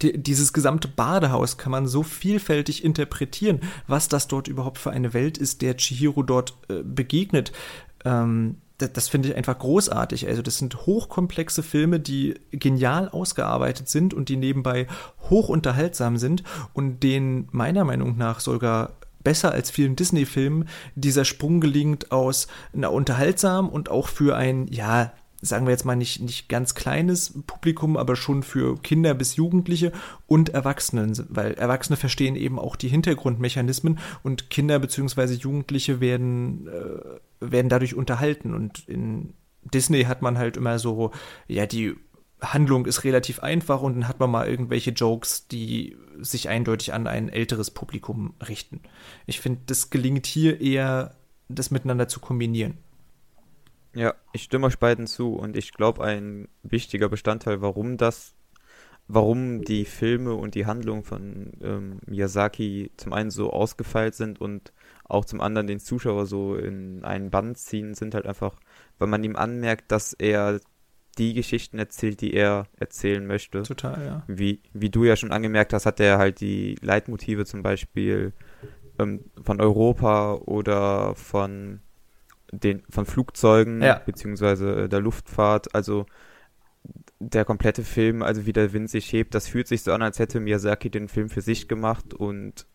dieses gesamte Badehaus kann man so vielfältig interpretieren, was das dort überhaupt für eine Welt ist, der Chihiro dort äh, begegnet. Ähm, das, finde ich einfach großartig. Also das sind hochkomplexe Filme, die genial ausgearbeitet sind und die nebenbei hochunterhaltsam sind und denen meiner Meinung nach sogar besser als vielen Disney-Filmen dieser Sprung gelingt aus einer unterhaltsam und auch für ein, ja, sagen wir jetzt mal nicht, nicht ganz kleines Publikum, aber schon für Kinder bis Jugendliche und Erwachsenen, weil Erwachsene verstehen eben auch die Hintergrundmechanismen und Kinder bzw. Jugendliche werden, äh, werden dadurch unterhalten. Und in Disney hat man halt immer so, ja, die Handlung ist relativ einfach und dann hat man mal irgendwelche Jokes, die sich eindeutig an ein älteres Publikum richten. Ich finde, das gelingt hier eher, das miteinander zu kombinieren. Ja, ich stimme euch beiden zu und ich glaube, ein wichtiger Bestandteil, warum das, warum die Filme und die Handlung von ähm, Miyazaki zum einen so ausgefeilt sind und auch zum anderen den Zuschauer so in einen Band ziehen, sind halt einfach, weil man ihm anmerkt, dass er die Geschichten erzählt, die er erzählen möchte. Total, ja. Wie, wie du ja schon angemerkt hast, hat er halt die Leitmotive zum Beispiel ähm, von Europa oder von den, von Flugzeugen ja. beziehungsweise äh, der Luftfahrt. Also der komplette Film, also wie der Wind sich hebt, das fühlt sich so an, als hätte Miyazaki den Film für sich gemacht und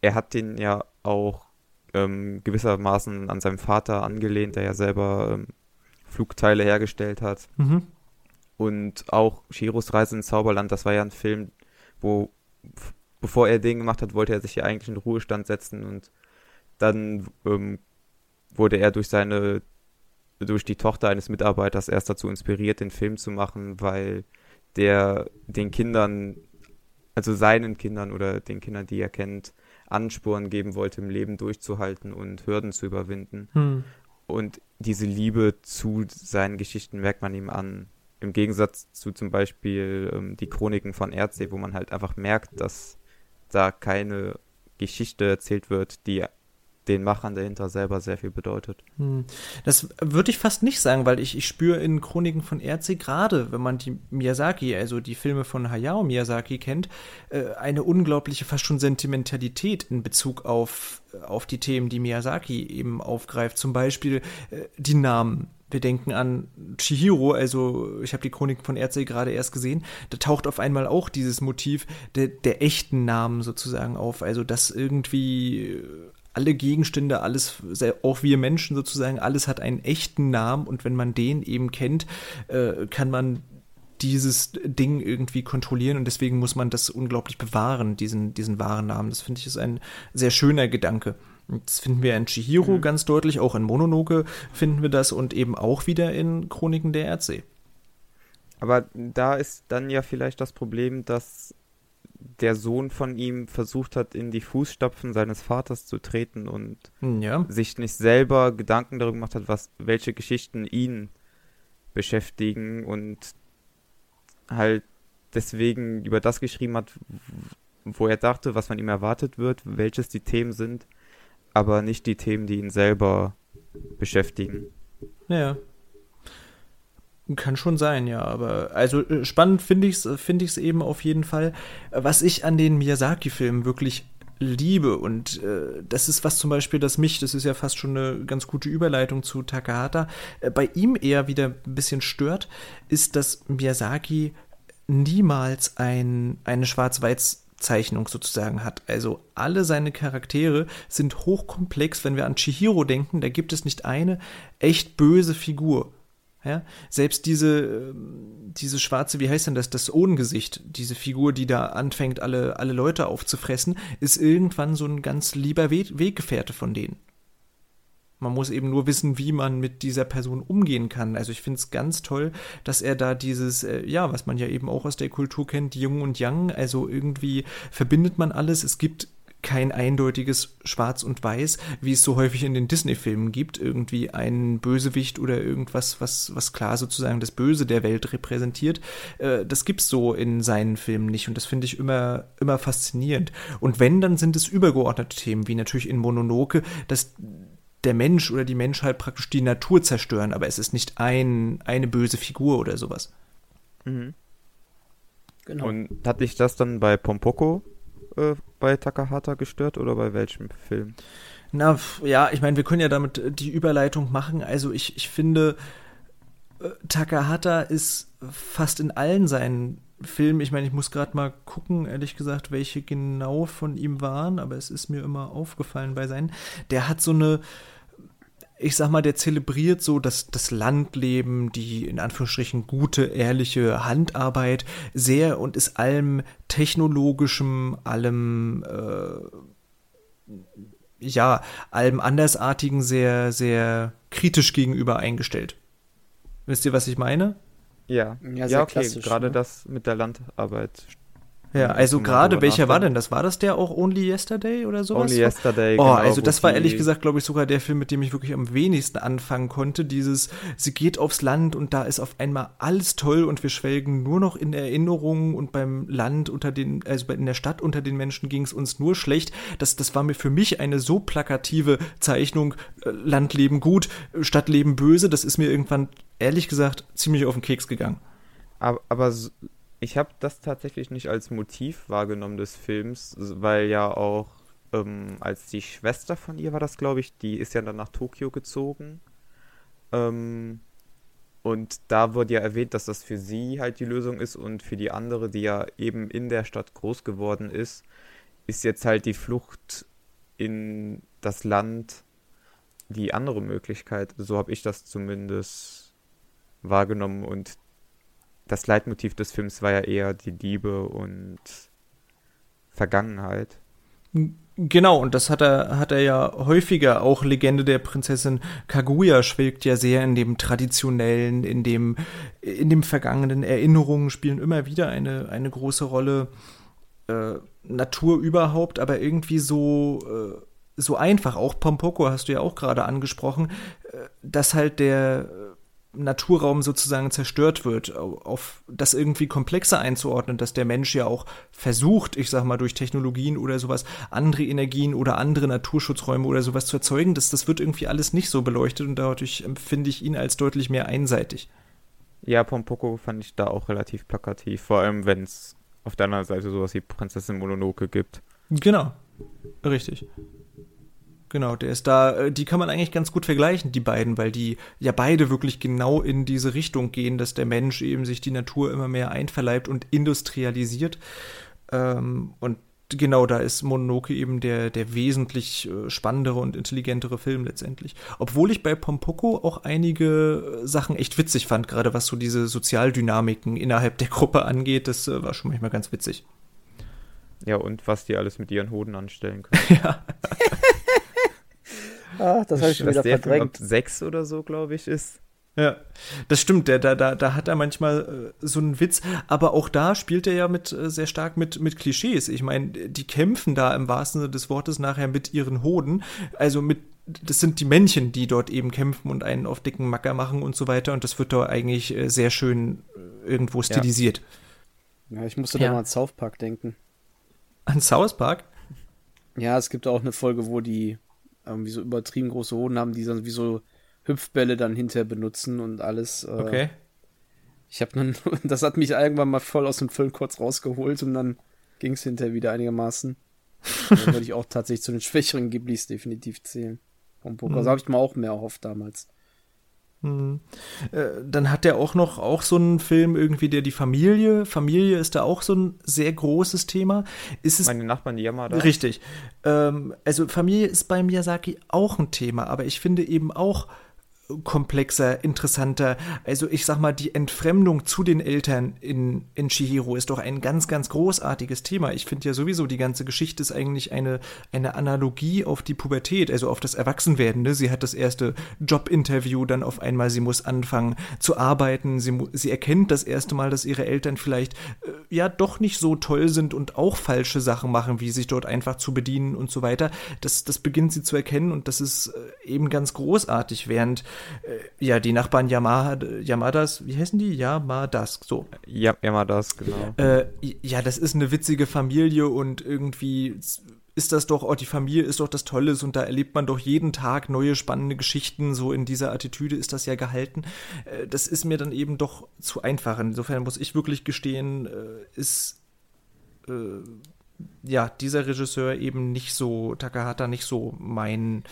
er hat den ja auch ähm, gewissermaßen an seinem Vater angelehnt, der ja selber ähm, Flugteile hergestellt hat. Mhm. Und auch Shiros Reise ins Zauberland, das war ja ein Film, wo bevor er den gemacht hat, wollte er sich ja eigentlich in Ruhestand setzen und dann ähm, wurde er durch seine, durch die Tochter eines Mitarbeiters erst dazu inspiriert, den Film zu machen, weil der den Kindern, also seinen Kindern oder den Kindern, die er kennt, Ansporn geben wollte, im Leben durchzuhalten und Hürden zu überwinden. Hm. Und diese Liebe zu seinen Geschichten merkt man ihm an. Im Gegensatz zu zum Beispiel ähm, die Chroniken von Erdsee, wo man halt einfach merkt, dass da keine Geschichte erzählt wird, die den Machern dahinter selber sehr viel bedeutet. Hm. Das würde ich fast nicht sagen, weil ich, ich spüre in Chroniken von Erze gerade, wenn man die Miyazaki, also die Filme von Hayao Miyazaki kennt, äh, eine unglaubliche, fast schon Sentimentalität in Bezug auf, auf die Themen, die Miyazaki eben aufgreift. Zum Beispiel äh, die Namen wir denken an Chihiro, also ich habe die Chronik von Erdsee gerade erst gesehen, da taucht auf einmal auch dieses Motiv der, der echten Namen sozusagen auf, also dass irgendwie alle Gegenstände, alles, auch wir Menschen sozusagen, alles hat einen echten Namen und wenn man den eben kennt, äh, kann man dieses Ding irgendwie kontrollieren und deswegen muss man das unglaublich bewahren, diesen, diesen wahren Namen. Das finde ich ist ein sehr schöner Gedanke. Das finden wir in Chihiro mhm. ganz deutlich, auch in Mononoke finden wir das und eben auch wieder in Chroniken der Erdsee. Aber da ist dann ja vielleicht das Problem, dass der Sohn von ihm versucht hat, in die Fußstapfen seines Vaters zu treten und ja. sich nicht selber Gedanken darüber gemacht hat, was, welche Geschichten ihn beschäftigen und halt deswegen über das geschrieben hat, wo er dachte, was von ihm erwartet wird, welches die Themen sind, aber nicht die Themen, die ihn selber beschäftigen. Ja, kann schon sein, ja, aber also äh, spannend finde ich es finde ich's eben auf jeden Fall. Was ich an den Miyazaki-Filmen wirklich liebe und äh, das ist was zum Beispiel, das mich, das ist ja fast schon eine ganz gute Überleitung zu Takahata, äh, bei ihm eher wieder ein bisschen stört, ist, dass Miyazaki niemals ein, eine Schwarz-Weiß- Zeichnung sozusagen hat. Also alle seine Charaktere sind hochkomplex. Wenn wir an Chihiro denken, da gibt es nicht eine echt böse Figur. Ja? Selbst diese, ähm, diese schwarze, wie heißt denn das, das Ohnengesicht, diese Figur, die da anfängt, alle, alle Leute aufzufressen, ist irgendwann so ein ganz lieber We Weggefährte von denen. Man muss eben nur wissen, wie man mit dieser Person umgehen kann. Also ich finde es ganz toll, dass er da dieses, äh, ja, was man ja eben auch aus der Kultur kennt, Jung und Yang, also irgendwie verbindet man alles. Es gibt kein eindeutiges Schwarz und Weiß, wie es so häufig in den Disney-Filmen gibt. Irgendwie ein Bösewicht oder irgendwas, was, was klar sozusagen das Böse der Welt repräsentiert. Äh, das gibt's so in seinen Filmen nicht und das finde ich immer, immer faszinierend. Und wenn, dann sind es übergeordnete Themen, wie natürlich in Mononoke, dass der Mensch oder die Menschheit praktisch die Natur zerstören, aber es ist nicht ein, eine böse Figur oder sowas. Mhm. Genau. Und hat dich das dann bei Pompoko äh, bei Takahata gestört oder bei welchem Film? Na, ja, ich meine, wir können ja damit äh, die Überleitung machen. Also ich, ich finde, äh, Takahata ist fast in allen seinen Filmen, ich meine, ich muss gerade mal gucken, ehrlich gesagt, welche genau von ihm waren, aber es ist mir immer aufgefallen bei seinen. Der hat so eine, ich sag mal, der zelebriert so das, das Landleben, die in Anführungsstrichen gute, ehrliche Handarbeit sehr und ist allem technologischem, allem, äh, ja, allem Andersartigen sehr, sehr kritisch gegenüber eingestellt. Wisst ihr, was ich meine? Ja, ja, ja okay, gerade ne? das mit der Landarbeit ja, also gerade, welcher war denn das? War das der auch Only Yesterday oder sowas? Only Yesterday, Oh, genau, also das war ehrlich gesagt, glaube ich, sogar der Film, mit dem ich wirklich am wenigsten anfangen konnte. Dieses, sie geht aufs Land und da ist auf einmal alles toll und wir schwelgen nur noch in Erinnerungen und beim Land unter den, also in der Stadt unter den Menschen ging es uns nur schlecht. Das, das war mir für mich eine so plakative Zeichnung, äh, Landleben gut, Stadtleben böse. Das ist mir irgendwann, ehrlich gesagt, ziemlich auf den Keks gegangen. Aber, aber ich habe das tatsächlich nicht als Motiv wahrgenommen des Films, weil ja auch ähm, als die Schwester von ihr war das, glaube ich, die ist ja dann nach Tokio gezogen. Ähm, und da wurde ja erwähnt, dass das für sie halt die Lösung ist und für die andere, die ja eben in der Stadt groß geworden ist, ist jetzt halt die Flucht in das Land die andere Möglichkeit. So habe ich das zumindest wahrgenommen und das Leitmotiv des Films war ja eher die Liebe und Vergangenheit. Genau, und das hat er, hat er ja häufiger. Auch Legende der Prinzessin Kaguya schwelgt ja sehr in dem traditionellen, in dem, in dem vergangenen. Erinnerungen spielen immer wieder eine, eine große Rolle. Äh, Natur überhaupt, aber irgendwie so, äh, so einfach. Auch Pompoko hast du ja auch gerade angesprochen, äh, dass halt der Naturraum sozusagen zerstört wird, auf das irgendwie komplexer einzuordnen, dass der Mensch ja auch versucht, ich sag mal, durch Technologien oder sowas, andere Energien oder andere Naturschutzräume oder sowas zu erzeugen, das, das wird irgendwie alles nicht so beleuchtet und dadurch empfinde ich ihn als deutlich mehr einseitig. Ja, Pompoko fand ich da auch relativ plakativ, vor allem wenn es auf der anderen Seite sowas wie Prinzessin Mononoke gibt. Genau, richtig. Genau, der ist da, äh, die kann man eigentlich ganz gut vergleichen, die beiden, weil die ja beide wirklich genau in diese Richtung gehen, dass der Mensch eben sich die Natur immer mehr einverleibt und industrialisiert. Ähm, und genau, da ist Mononoke eben der, der wesentlich äh, spannendere und intelligentere Film letztendlich. Obwohl ich bei Pompoko auch einige äh, Sachen echt witzig fand, gerade was so diese Sozialdynamiken innerhalb der Gruppe angeht, das war schon manchmal ganz witzig. Ja, und was die alles mit ihren Hoden anstellen können. ja. ah, das habe ich schon wieder der verdrängt. Film sechs oder so, glaube ich, ist. Ja, das stimmt. Der, da, da, da hat er manchmal äh, so einen Witz, aber auch da spielt er ja mit äh, sehr stark mit, mit Klischees. Ich meine, die kämpfen da im wahrsten Sinne des Wortes nachher mit ihren Hoden. Also mit, das sind die Männchen, die dort eben kämpfen und einen auf dicken Macker machen und so weiter. Und das wird da eigentlich äh, sehr schön äh, irgendwo stilisiert. Ja, ja ich musste ja. da mal an South Park denken. An South Park? Ja, es gibt auch eine Folge, wo die irgendwie so übertrieben große Hoden haben, die dann wie so Hüpfbälle dann hinterher benutzen und alles. Äh, okay. Ich habe dann, das hat mich irgendwann mal voll aus dem Film kurz rausgeholt und dann ging es hinterher wieder einigermaßen. dann würde ich auch tatsächlich zu den schwächeren Ghiblis definitiv zählen. Vom Poker. Mhm. Also habe ich mir auch mehr erhofft damals. Mhm. Äh, dann hat er auch noch auch so einen Film irgendwie, der die Familie, Familie ist da auch so ein sehr großes Thema. Ist es Meine Nachbarn, die jammer da. Richtig. Ähm, also Familie ist bei Miyazaki auch ein Thema, aber ich finde eben auch komplexer, interessanter. Also ich sag mal, die Entfremdung zu den Eltern in, in Chihiro ist doch ein ganz, ganz großartiges Thema. Ich finde ja sowieso, die ganze Geschichte ist eigentlich eine, eine Analogie auf die Pubertät, also auf das Erwachsenwerden. Ne? Sie hat das erste Jobinterview, dann auf einmal, sie muss anfangen zu arbeiten, sie, sie erkennt das erste Mal, dass ihre Eltern vielleicht äh, ja doch nicht so toll sind und auch falsche Sachen machen, wie sich dort einfach zu bedienen und so weiter. Das, das beginnt sie zu erkennen und das ist äh, eben ganz großartig, während äh, ja, die Nachbarn Yamaha, Yamadas, wie heißen die? Yamadas, so. Ja, Yamadas, genau. Äh, ja, das ist eine witzige Familie und irgendwie ist das doch, oh, die Familie ist doch das Tolles und da erlebt man doch jeden Tag neue spannende Geschichten, so in dieser Attitüde ist das ja gehalten. Äh, das ist mir dann eben doch zu einfach. Insofern muss ich wirklich gestehen, äh, ist äh, ja dieser Regisseur eben nicht so, Takahata nicht so mein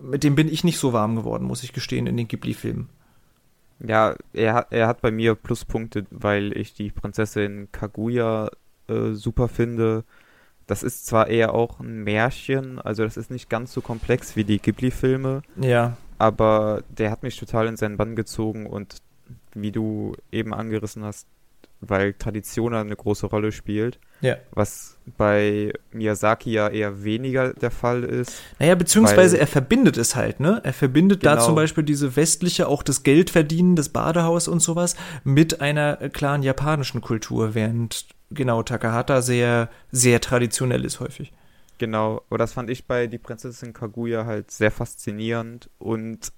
mit dem bin ich nicht so warm geworden, muss ich gestehen, in den Ghibli-Filmen. Ja, er, er hat bei mir Pluspunkte, weil ich die Prinzessin Kaguya äh, super finde. Das ist zwar eher auch ein Märchen, also das ist nicht ganz so komplex wie die Ghibli-Filme. Ja. Aber der hat mich total in seinen Bann gezogen und wie du eben angerissen hast, weil Tradition eine große Rolle spielt. Ja. Was bei Miyazaki ja eher weniger der Fall ist. Naja, beziehungsweise er verbindet es halt, ne? Er verbindet genau. da zum Beispiel diese westliche, auch das Geldverdienen, das Badehaus und sowas mit einer klaren japanischen Kultur, während genau Takahata sehr, sehr traditionell ist häufig. Genau, aber das fand ich bei Die Prinzessin Kaguya halt sehr faszinierend und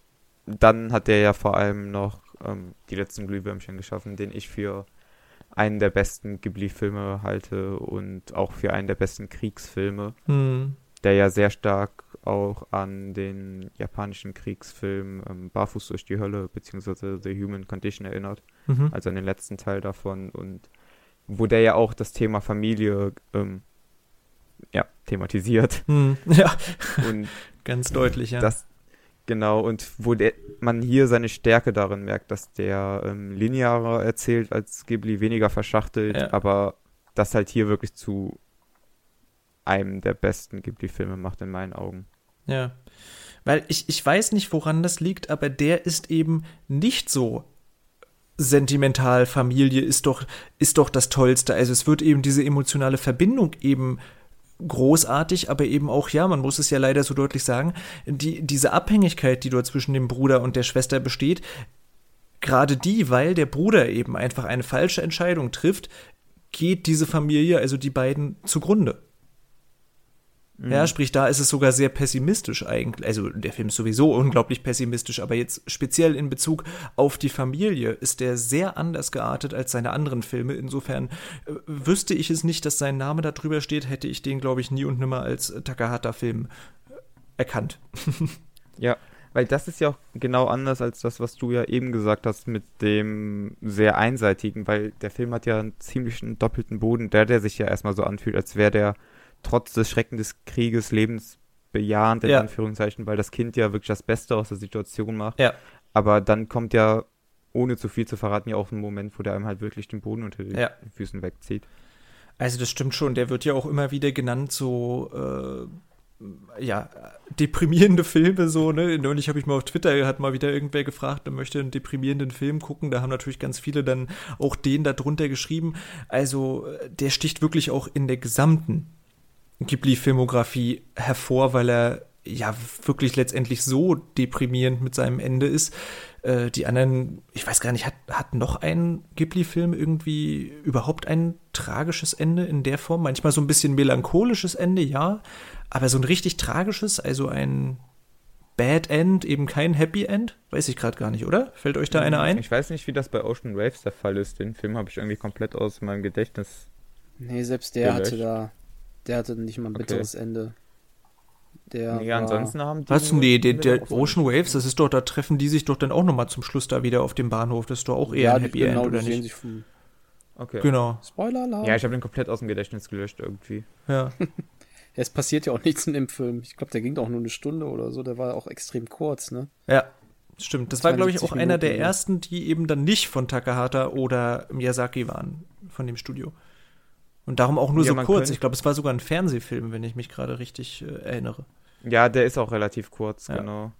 dann hat er ja vor allem noch ähm, die letzten Glühwürmchen geschaffen, den ich für einen der besten Ghibli-Filme halte und auch für einen der besten Kriegsfilme, hm. der ja sehr stark auch an den japanischen Kriegsfilm ähm, Barfuß durch die Hölle bzw. The Human Condition erinnert, mhm. also an den letzten Teil davon und wo der ja auch das Thema Familie ähm, ja, thematisiert. Hm. Ja, und ganz deutlich, ja. Das, Genau, und wo der, man hier seine Stärke darin merkt, dass der ähm, linearer erzählt als Ghibli, weniger verschachtelt, ja. aber das halt hier wirklich zu einem der besten Ghibli-Filme macht in meinen Augen. Ja. Weil ich, ich weiß nicht, woran das liegt, aber der ist eben nicht so sentimental. Familie ist doch, ist doch das Tollste. Also es wird eben diese emotionale Verbindung eben großartig, aber eben auch, ja, man muss es ja leider so deutlich sagen, die, diese Abhängigkeit, die dort zwischen dem Bruder und der Schwester besteht, gerade die, weil der Bruder eben einfach eine falsche Entscheidung trifft, geht diese Familie, also die beiden, zugrunde. Mhm. Ja, sprich, da ist es sogar sehr pessimistisch eigentlich. Also der Film ist sowieso unglaublich pessimistisch, aber jetzt speziell in Bezug auf die Familie ist der sehr anders geartet als seine anderen Filme. Insofern äh, wüsste ich es nicht, dass sein Name da drüber steht, hätte ich den, glaube ich, nie und nimmer als Takahata-Film äh, erkannt. ja, weil das ist ja auch genau anders als das, was du ja eben gesagt hast mit dem sehr einseitigen, weil der Film hat ja einen ziemlichen doppelten Boden, der, der sich ja erstmal so anfühlt, als wäre der trotz des Schrecken des Krieges bejahend, in Ja. Anführungszeichen, weil das Kind ja wirklich das Beste aus der Situation macht. Ja. Aber dann kommt ja, ohne zu viel zu verraten, ja auch ein Moment, wo der einem halt wirklich den Boden unter den Ja. Füßen wegzieht. Also das stimmt schon, der wird ja auch immer wieder genannt, so äh, ja, deprimierende Filme, so, ne? Neulich habe ich mal auf Twitter, hat mal wieder irgendwer gefragt, der möchte einen deprimierenden Film gucken. Da haben natürlich ganz viele dann auch den da drunter geschrieben. Also, äh, der sticht wirklich auch in der gesamten Ghibli-Filmografie hervor, weil er ja wirklich letztendlich so deprimierend mit seinem Ende ist. Äh, die anderen, ich weiß gar nicht, hat, hat noch ein Ghibli-Film irgendwie überhaupt ein tragisches Ende in der Form? Manchmal so ein bisschen melancholisches Ende, ja, aber so ein richtig tragisches, also ein Bad End, eben kein Happy End? Weiß ich gerade gar nicht, oder? Fällt euch da einer ein? Ich weiß nicht, wie das bei Ocean Waves der Fall ist. Den Film habe ich irgendwie komplett aus meinem Gedächtnis. Nee, selbst der Gelöscht. hatte da, der hatte nicht mal ein Okay. bitteres Ende. Der nee, war, ansonsten haben die. Was? Nee, der, nur der Ocean Waves, das ist doch, da treffen die sich doch dann auch nochmal zum Schluss da wieder auf dem Bahnhof. Das ist doch auch eher ja, ein Happy genau, End, oder nicht? Okay. Genau, Spoiler-Alarm. Ja, ich habe den komplett aus dem Gedächtnis gelöscht irgendwie. ja. Ja, es passiert ja auch nichts in dem Film. Ich glaube, der ging auch nur eine Stunde oder so. Der war auch extrem kurz, ne? Ja, stimmt. Das war, glaube ich, 72 auch einer der Minuten, ne? ersten, die eben dann nicht von Takahata oder Miyazaki waren, von dem Studio. Und darum auch nur Ja, so kurz. könnte- Ich glaube, es war sogar ein Fernsehfilm, wenn ich mich gerade richtig äh, erinnere. Ja, der ist auch relativ kurz, Ja. genau.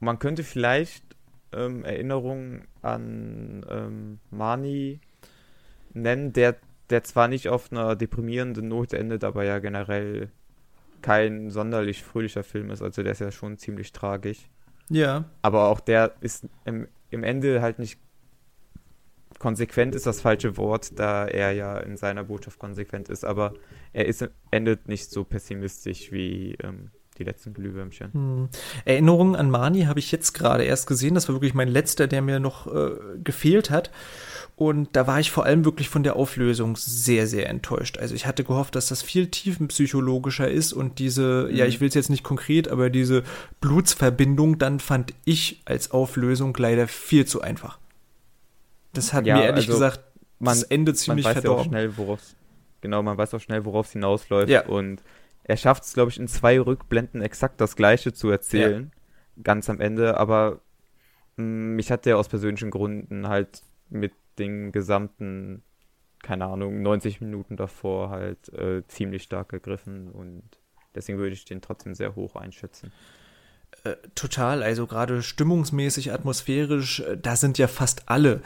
Man könnte vielleicht ähm, Erinnerungen an ähm, Mani nennen, der, der zwar nicht auf einer deprimierenden Note endet, aber ja generell kein sonderlich fröhlicher Film ist. Also der ist ja schon ziemlich tragisch. Ja, Aber auch der ist im, im Ende halt nicht konsequent ist das falsche Wort, da er ja in seiner Botschaft konsequent ist, aber er ist, endet nicht so pessimistisch wie ähm, die letzten Glühwürmchen. Hm. Erinnerungen an Mani habe ich jetzt gerade erst gesehen. Das war wirklich mein letzter, der mir noch äh, gefehlt hat. Und da war ich vor allem wirklich von der Auflösung sehr, sehr enttäuscht. Also ich hatte gehofft, dass das viel tiefenpsychologischer ist und diese, ja, Mhm. ich will es jetzt nicht konkret, aber diese Blutsverbindung, dann fand ich als Auflösung leider viel zu einfach. Das hat Ja, mir ehrlich also gesagt Man, das Ende man ziemlich weiß ja auch verdorben. schnell, worauf genau, man weiß auch schnell, worauf es hinausläuft Ja. und er schafft es, glaube ich, in zwei Rückblenden exakt das Gleiche zu erzählen, ganz am Ende, aber mh, mich hat der aus persönlichen Gründen halt mit den gesamten, keine Ahnung, 90 Minuten davor halt äh, ziemlich stark gegriffen und deswegen würde ich den trotzdem sehr hoch einschätzen. Äh, total, also gerade stimmungsmäßig, atmosphärisch, äh, da sind ja fast alle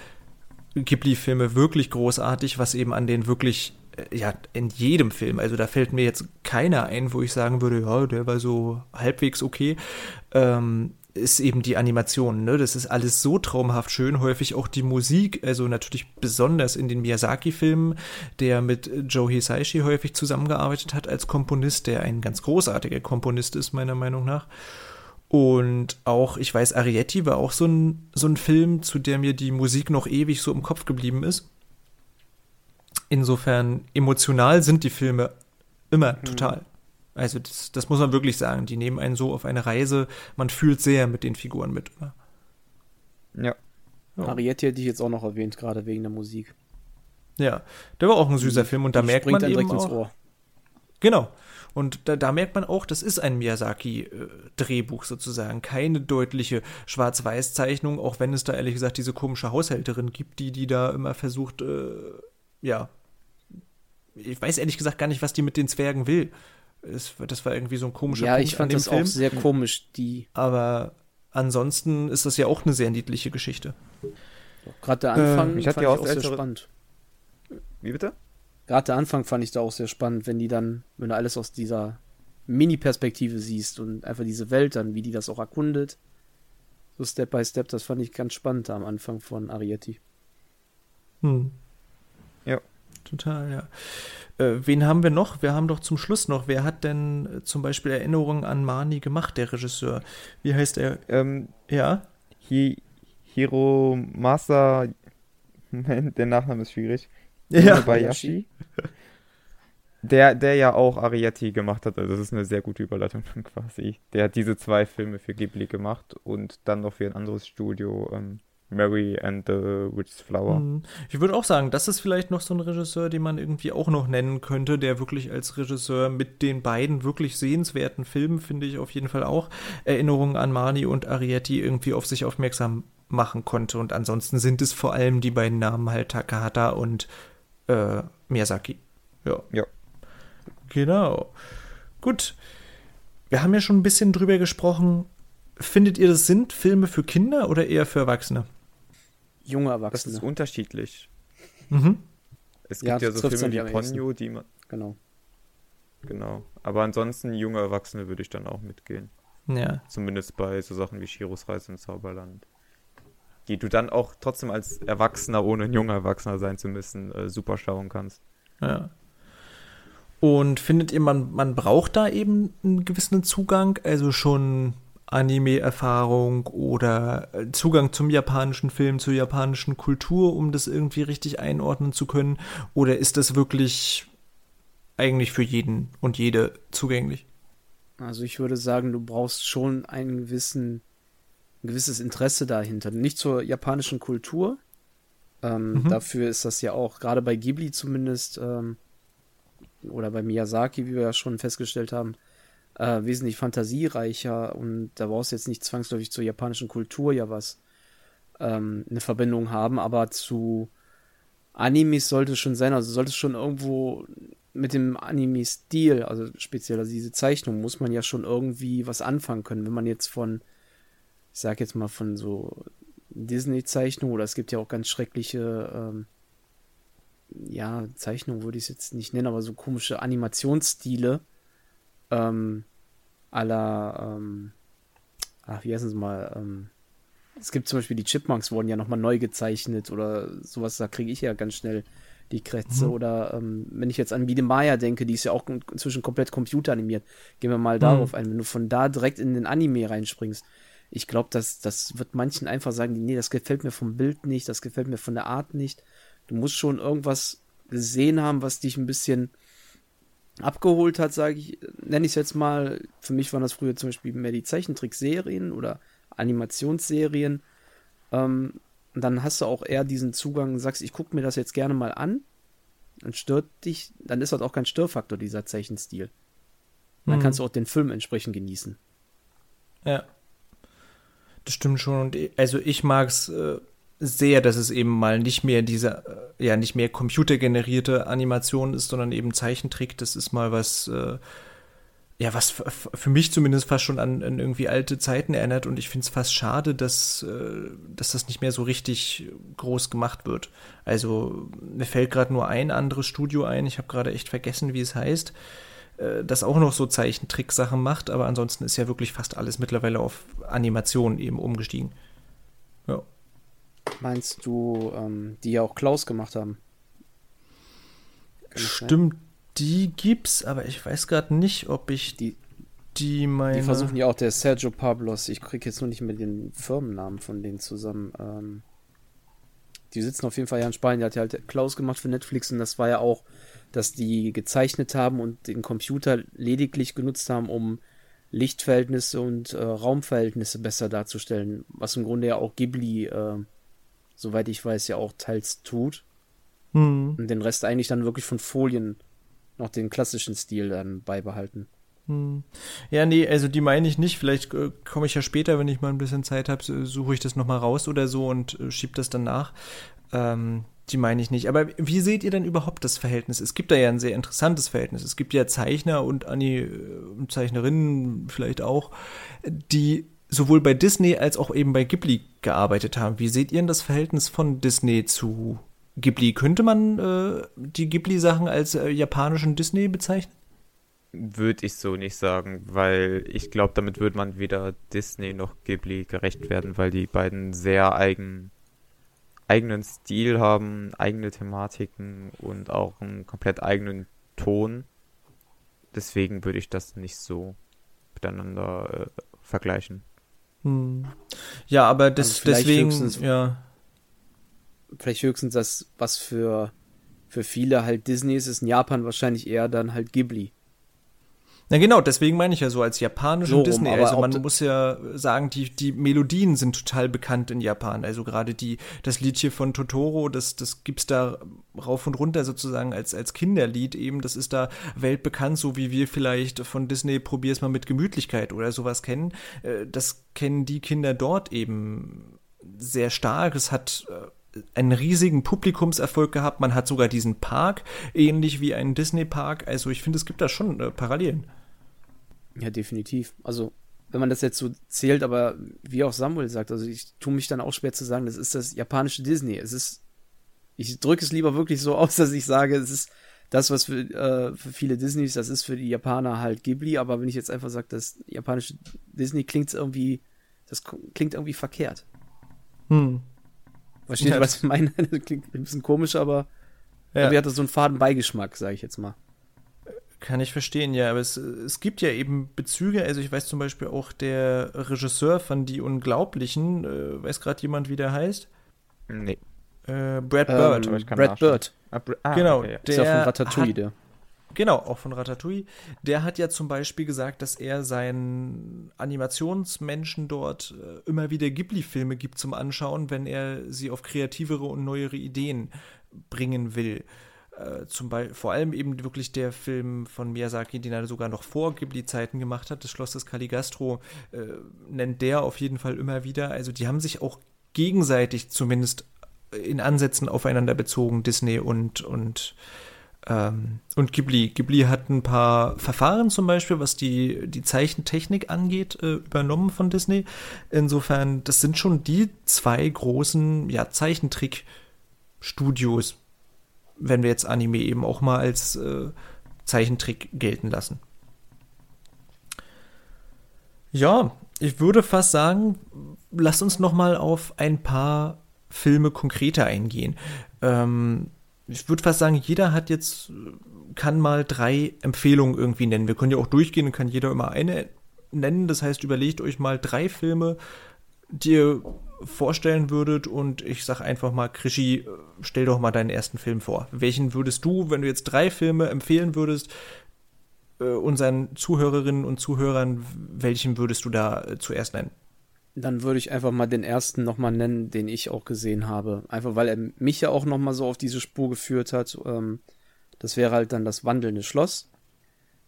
Ghibli-Filme wirklich großartig, was eben an den wirklich, äh, ja, in jedem Film, also da fällt mir jetzt keiner ein, wo ich sagen würde, ja, der war so halbwegs okay, ähm, ist eben die Animation, ne? Das ist alles so traumhaft schön, häufig auch die Musik, also natürlich besonders in den Miyazaki-Filmen, der mit Joe Hisaishi häufig zusammengearbeitet hat als Komponist, der ein ganz großartiger Komponist ist, meiner Meinung nach. Und auch, ich weiß, Arietti war auch so ein, so ein Film, zu der mir die Musik noch ewig so im Kopf geblieben ist. Insofern emotional sind die Filme immer total. Also das, das muss man wirklich sagen. Die nehmen einen so auf eine Reise. Man fühlt sehr mit den Figuren mit. Immer. Ja. Ja. Arietti hätte ich jetzt auch noch erwähnt, gerade wegen der Musik. Ja, der war auch ein süßer Film und da Die merkt man eben direkt ins auch, Ohr. Genau. Und da, da merkt man auch, das ist ein Miyazaki-Drehbuch sozusagen. Keine deutliche Schwarz-Weiß-Zeichnung, auch wenn es da ehrlich gesagt diese komische Haushälterin gibt, die, die da immer versucht, äh, ja. Ich weiß ehrlich gesagt gar nicht, was die mit den Zwergen will. Es, das war irgendwie so ein komischer Ja, Punkt ich an fand dem das Film. auch sehr komisch, die, Aber ansonsten ist das ja auch eine sehr niedliche Geschichte. gerade der Anfang ich hatte fand ja ich auch auch sehr spannend. Wie bitte? Gerade der Anfang fand ich da auch sehr spannend, wenn die dann, wenn du alles aus dieser Mini-Perspektive siehst und einfach diese Welt dann, wie die das auch erkundet. So Step by Step, das fand ich ganz spannend da am Anfang von Arietti. Hm. Ja. Total, ja. Äh, wen haben wir noch? Wir haben doch zum Schluss noch. Wer hat denn äh, zum Beispiel Erinnerungen an Mani gemacht, der Regisseur? Wie heißt er? Ähm, Ja? Hi Hiromasa, Moment, der Nachname ist schwierig. Ja. Bayashi. Der, der ja auch Arietti gemacht hat, also das ist eine sehr gute Überleitung dann quasi. Der hat diese zwei Filme für Ghibli gemacht und dann noch für ein anderes Studio ähm, Mary and the Witch's Flower. Mhm. Ich würde auch sagen, das ist vielleicht noch so ein Regisseur, den man irgendwie auch noch nennen könnte, der wirklich als Regisseur mit den beiden wirklich sehenswerten Filmen, finde ich auf jeden Fall auch, Erinnerungen an Marnie und Arietti irgendwie auf sich aufmerksam machen konnte. Und ansonsten sind es vor allem die beiden Namen halt Takahata und äh, Miyazaki. Ja. Ja. Genau. Gut. Wir haben ja schon ein bisschen drüber gesprochen. Findet ihr, das sind Filme für Kinder oder eher für Erwachsene? Junge Erwachsene. Das ist unterschiedlich. Mhm. Es gibt ja, ja so Filme wie Ponyo, die man. Genau. Genau. Aber ansonsten junge Erwachsene würde ich dann auch mitgehen. Ja. Zumindest bei so Sachen wie Shiros Reise ins Zauberland. Die du dann auch trotzdem als Erwachsener, ohne ein junger Erwachsener sein zu müssen, äh, super schauen kannst. Ja. Und findet ihr, man, man braucht da eben einen gewissen Zugang, also schon Anime-Erfahrung oder äh, Zugang zum japanischen Film, zur japanischen Kultur, um das irgendwie richtig einordnen zu können? Oder ist das wirklich eigentlich für jeden und jede zugänglich? Also ich würde sagen, du brauchst schon einen gewissen, ein gewisses Interesse dahinter. Nicht zur japanischen Kultur. Ähm, mhm. Dafür ist das ja auch, gerade bei Ghibli zumindest, ähm, oder bei Miyazaki, wie wir ja schon festgestellt haben, äh, wesentlich fantasiereicher und da brauchst du jetzt nicht zwangsläufig zur japanischen Kultur ja was ähm, eine Verbindung haben, aber zu Animes sollte es schon sein, also sollte es schon irgendwo mit dem Anime-Stil, also speziell also diese Zeichnung, muss man ja schon irgendwie was anfangen können. Wenn man jetzt von, ich sag jetzt mal von so Disney-Zeichnung oder es gibt ja auch ganz schreckliche ähm, ja, Zeichnung würde ich es jetzt nicht nennen, aber so komische Animationsstile ähm, aller, ähm, ach, wie heißen es mal, ähm, es gibt zum Beispiel die Chipmunks wurden ja nochmal neu gezeichnet oder sowas, da kriege ich ja ganz schnell die Krätze. Mhm. Oder ähm, wenn ich jetzt an Biene Maya denke, die ist ja auch inzwischen komplett computeranimiert. Gehen wir mal mhm. darauf ein. Wenn du von da direkt in den Anime reinspringst, ich glaube, das, das wird manchen einfach sagen, nee, das gefällt mir vom Bild nicht, das gefällt mir von der Art nicht. Du musst schon irgendwas gesehen haben, was dich ein bisschen abgeholt hat, sage ich, nenne ich es jetzt mal. Für mich waren das früher zum Beispiel mehr die Zeichentrickserien oder Animationsserien. Ähm, und dann hast du auch eher diesen Zugang, sagst, ich gucke mir das jetzt gerne mal an. Dann stört dich, dann ist das auch kein Störfaktor, dieser Zeichenstil. Dann hm. kannst du auch den Film entsprechend genießen. Ja. Das stimmt schon. Und also ich mag es äh, sehr, dass es eben mal nicht mehr diese, äh, ja, nicht mehr computergenerierte Animation ist, sondern eben Zeichentrick. Das ist mal was, äh, ja, was für mich zumindest fast schon an, an irgendwie alte Zeiten erinnert und ich finde es fast schade, dass, äh, dass das nicht mehr so richtig groß gemacht wird. Also mir fällt gerade nur ein anderes Studio ein, ich habe gerade echt vergessen, wie es heißt, äh, das auch noch so Zeichentrick-Sachen macht, aber ansonsten ist ja wirklich fast alles mittlerweile auf Animation eben umgestiegen. Ja. Meinst du, ähm, die ja auch Klaus gemacht haben? Stimmt, die gibt's, aber ich weiß gerade nicht, ob ich die, die meine. Die versuchen ja auch der Sergio Pablos. Ich kriege jetzt nur nicht mehr den Firmennamen von denen zusammen. Ähm, die sitzen auf jeden Fall ja in Spanien. Der hat ja halt Klaus gemacht für Netflix und das war ja auch, dass die gezeichnet haben und den Computer lediglich genutzt haben, um Lichtverhältnisse und äh, Raumverhältnisse besser darzustellen, was im Grunde ja auch Ghibli äh, soweit ich weiß, ja auch teils tut. Hm. Und den Rest eigentlich dann wirklich von Folien noch den klassischen Stil dann beibehalten. Hm. Ja, nee, also die meine ich nicht. Vielleicht äh, komme ich ja später, wenn ich mal ein bisschen Zeit habe, suche ich das nochmal raus oder so und äh, schiebe das dann nach. Ähm, die meine ich nicht. Aber wie seht ihr denn überhaupt das Verhältnis? Es gibt da ja ein sehr interessantes Verhältnis. Es gibt ja Zeichner und Anni äh, Zeichnerinnen vielleicht auch, die sowohl bei Disney als auch eben bei Ghibli gearbeitet haben. Wie seht ihr denn das Verhältnis von Disney zu Ghibli? Könnte man äh, die Ghibli-Sachen als äh, japanischen Disney bezeichnen? Würde ich so nicht sagen, weil ich glaube, damit würde man weder Disney noch Ghibli gerecht werden, weil die beiden sehr eigen, eigenen Stil haben, eigene Thematiken und auch einen komplett eigenen Ton. Deswegen würde ich das nicht so miteinander äh, vergleichen. Hm. Ja, aber das, also deswegen, ja. Vielleicht höchstens das, was für, für viele halt Disney ist, ist in Japan wahrscheinlich eher dann halt Ghibli. Na genau, deswegen meine ich ja so als japanische So, Disney. aber Also man muss ja sagen, die, die Melodien sind total bekannt in Japan. Also gerade die, das Liedchen von Totoro, das, das gibt's da rauf und runter sozusagen als, als Kinderlied eben. Das ist da weltbekannt, so wie wir vielleicht von Disney probier's mal mit Gemütlichkeit oder sowas kennen. Äh, Das kennen die Kinder dort eben sehr stark. Es hat äh, einen riesigen Publikumserfolg gehabt. Man hat sogar diesen Park, ähnlich wie einen Disney-Park. Also ich finde, es gibt da schon äh, Parallelen. Ja, definitiv. Also, wenn man das jetzt so zählt, aber wie auch Samuel sagt, also ich tue mich dann auch schwer zu sagen, das ist das japanische Disney. Es ist, ich drücke es lieber wirklich so aus, dass ich sage, es ist das, was für, äh, für viele Disneys, das ist für die Japaner halt Ghibli, aber wenn ich jetzt einfach sage, das japanische Disney klingt irgendwie, das klingt irgendwie verkehrt. Hm. Versteht Ja, was ich meine? Das klingt ein bisschen komisch, aber Ja. irgendwie hat das so einen faden Beigeschmack, sage ich jetzt mal. Kann ich verstehen, ja, aber es, es gibt ja eben Bezüge, also ich weiß zum Beispiel auch der Regisseur von Die Unglaublichen, äh, weiß gerade jemand, wie der heißt? Nee. Äh, Brad Bird. aber ich kann Brad nachschauen. Bird, Ah, Br- ah, Genau, okay, ja. ist ja von Der Ratatouille, hat- der. Genau, auch von Ratatouille. Der hat ja zum Beispiel gesagt, dass er seinen Animationsmenschen dort äh, immer wieder Ghibli-Filme gibt zum Anschauen, wenn er sie auf kreativere und neuere Ideen bringen will. Äh, zum Beispiel, vor allem eben wirklich der Film von Miyazaki, den er sogar noch vor Ghibli-Zeiten gemacht hat, das Schloss des Caligastro, äh, nennt der auf jeden Fall immer wieder. Also die haben sich auch gegenseitig zumindest in Ansätzen aufeinander bezogen, Disney und, und ähm, und Ghibli. Ghibli hat ein paar Verfahren zum Beispiel, was die, die Zeichentechnik angeht, äh, übernommen von Disney. Insofern, das sind schon die zwei großen ja, Zeichentrick-Studios, wenn wir jetzt Anime eben auch mal als äh, Zeichentrick gelten lassen. Ja, ich würde fast sagen, lasst uns noch mal auf ein paar Filme konkreter eingehen. Ähm, ich würde fast sagen, jeder hat jetzt, kann mal drei Empfehlungen irgendwie nennen. Wir können ja auch durchgehen und kann jeder immer eine nennen. Das heißt, überlegt euch mal drei Filme, die ihr vorstellen würdet und ich sag einfach mal, Krischi, stell doch mal deinen ersten Film vor. Welchen würdest du, wenn du jetzt drei Filme empfehlen würdest, äh, unseren Zuhörerinnen und Zuhörern, welchen würdest du da äh, zuerst nennen? Dann würde ich einfach mal den ersten nochmal nennen, den ich auch gesehen habe. Einfach weil er mich ja auch nochmal so auf diese Spur geführt hat. Ähm, das wäre halt dann das wandelnde Schloss.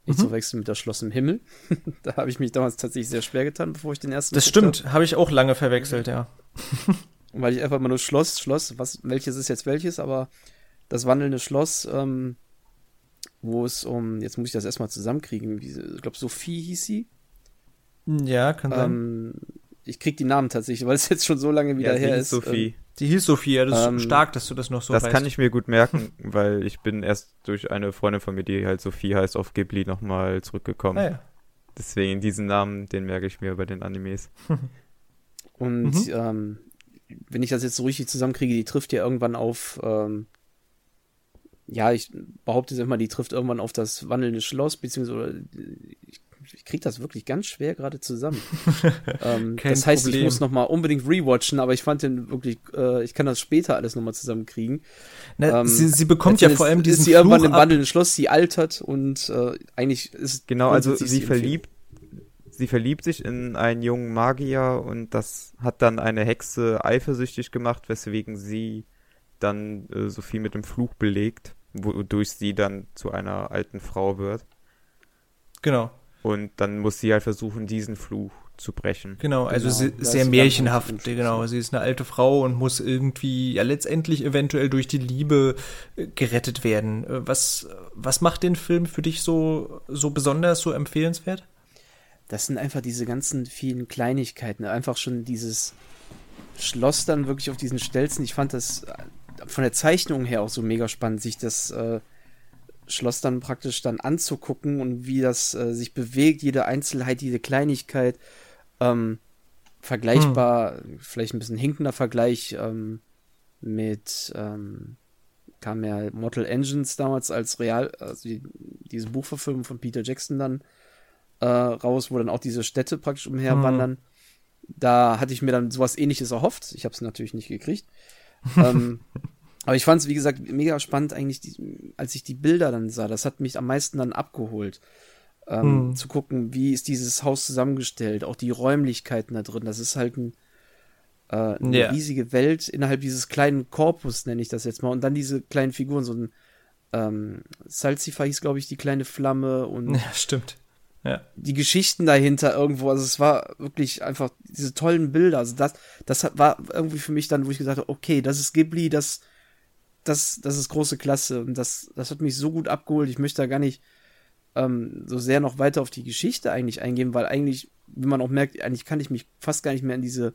Nicht Mhm. zu wechseln mit das Schloss im Himmel. da habe ich mich damals tatsächlich sehr schwer getan, bevor ich den ersten Das stimmt, habe ich auch lange verwechselt, ja. Weil ich einfach mal nur Schloss, Schloss, was, welches ist jetzt welches, aber das wandelnde Schloss, ähm, wo es um, jetzt muss ich das erstmal zusammenkriegen, ich glaube Sophie hieß sie. Ja, kann sein. Ähm, ich krieg die Namen tatsächlich, weil es jetzt schon so lange wieder Ja, sie her hieß ist. Sophie. Die hieß Sophia, das ähm, ist stark, dass du das noch so das weißt. kann ich mir gut merken, weil ich bin erst durch eine Freundin von mir, die halt Sophie heißt, auf Ghibli nochmal zurückgekommen. Ah, ja. Deswegen diesen Namen, den merke ich mir bei den Animes. Und Mhm. ähm, wenn ich das jetzt so richtig zusammenkriege, die trifft ja irgendwann auf, ähm, ja, ich behaupte jetzt immer, die trifft irgendwann auf das wandelnde Schloss, beziehungsweise ich, ich kriege das wirklich ganz schwer gerade zusammen. ähm, das heißt, Problem. ich muss nochmal unbedingt rewatchen, aber ich fand den wirklich, äh, ich kann das später alles nochmal zusammenkriegen. Na, Ähm, sie, sie bekommt ja vor allem ist diesen sie irgendwann Fluch im ab. wandelnden Schloss, sie altert und äh, eigentlich ist Genau, also sie Empfehlung. verliebt, sie verliebt sich in einen jungen Magier und das hat dann eine Hexe eifersüchtig gemacht, weswegen sie dann äh, Sophie mit dem Fluch belegt, wodurch sie dann zu einer alten Frau wird. Genau, Und dann muss sie halt versuchen, diesen Fluch zu brechen. genau, also Genau, sie, da ist sehr märchenhaft, genau. Sie ist eine alte Frau und muss irgendwie, ja, letztendlich eventuell durch die Liebe äh, gerettet werden. Äh, Was, was macht den Film für dich so, so besonders, so empfehlenswert? Das sind einfach diese ganzen vielen Kleinigkeiten. Einfach schon dieses Schloss dann wirklich auf diesen Stelzen. Ich fand das äh, von der Zeichnung her auch so mega spannend, sich das äh, Schloss dann praktisch dann anzugucken und wie das äh, sich bewegt, jede Einzelheit, jede Kleinigkeit. Ähm, vergleichbar, vielleicht ein bisschen hinkender Vergleich ähm, mit ähm, kam ja Mortal Engines damals als real, also die, diese Buchverfilmung von Peter Jackson dann äh, raus, wo dann auch diese Städte praktisch umherwandern. Da hatte ich mir dann sowas ähnliches erhofft. Ich habe es natürlich nicht gekriegt. ähm, aber ich fand es, wie gesagt, mega spannend eigentlich, die, als ich die Bilder dann sah. Das hat mich am meisten dann abgeholt. ähm, hm. zu gucken, wie ist dieses Haus zusammengestellt, auch die Räumlichkeiten da drin. Das ist halt ein, äh, eine ja. riesige Welt innerhalb dieses kleinen Korpus, nenne ich das jetzt mal. Und dann diese kleinen Figuren, so ein ähm, Salzifa hieß, glaube ich, die kleine Flamme und ja, stimmt. Ja. Die Geschichten dahinter irgendwo, also es war wirklich einfach diese tollen Bilder. Also das, das war irgendwie für mich dann, wo ich gesagt habe, okay, das ist Ghibli, das, das, das ist große Klasse und das, das hat mich so gut abgeholt. Ich möchte da gar nicht ähm, so sehr noch weiter auf die Geschichte eigentlich eingehen, weil eigentlich, wie man auch merkt, eigentlich kann ich mich fast gar nicht mehr an diese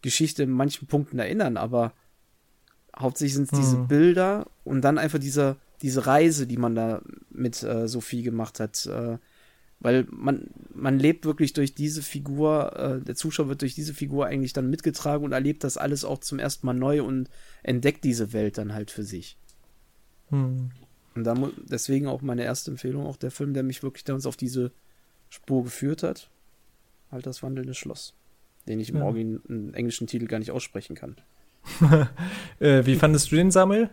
Geschichte in manchen Punkten erinnern, aber hauptsächlich sind es hm. diese Bilder und dann einfach diese, diese Reise, die man da mit äh, Sophie gemacht hat. Äh, weil man, man lebt wirklich durch diese Figur, äh, der Zuschauer wird durch diese Figur eigentlich dann mitgetragen und erlebt das alles auch zum ersten Mal neu und entdeckt diese Welt dann halt für sich. Hm. Und da, deswegen auch meine erste Empfehlung, auch der Film, der mich wirklich damals auf diese Spur geführt hat. Halt das wandelnde Schloss. Den ich im ja. Origin, im englischen Titel gar nicht aussprechen kann. äh, wie fandest du den, Samuel?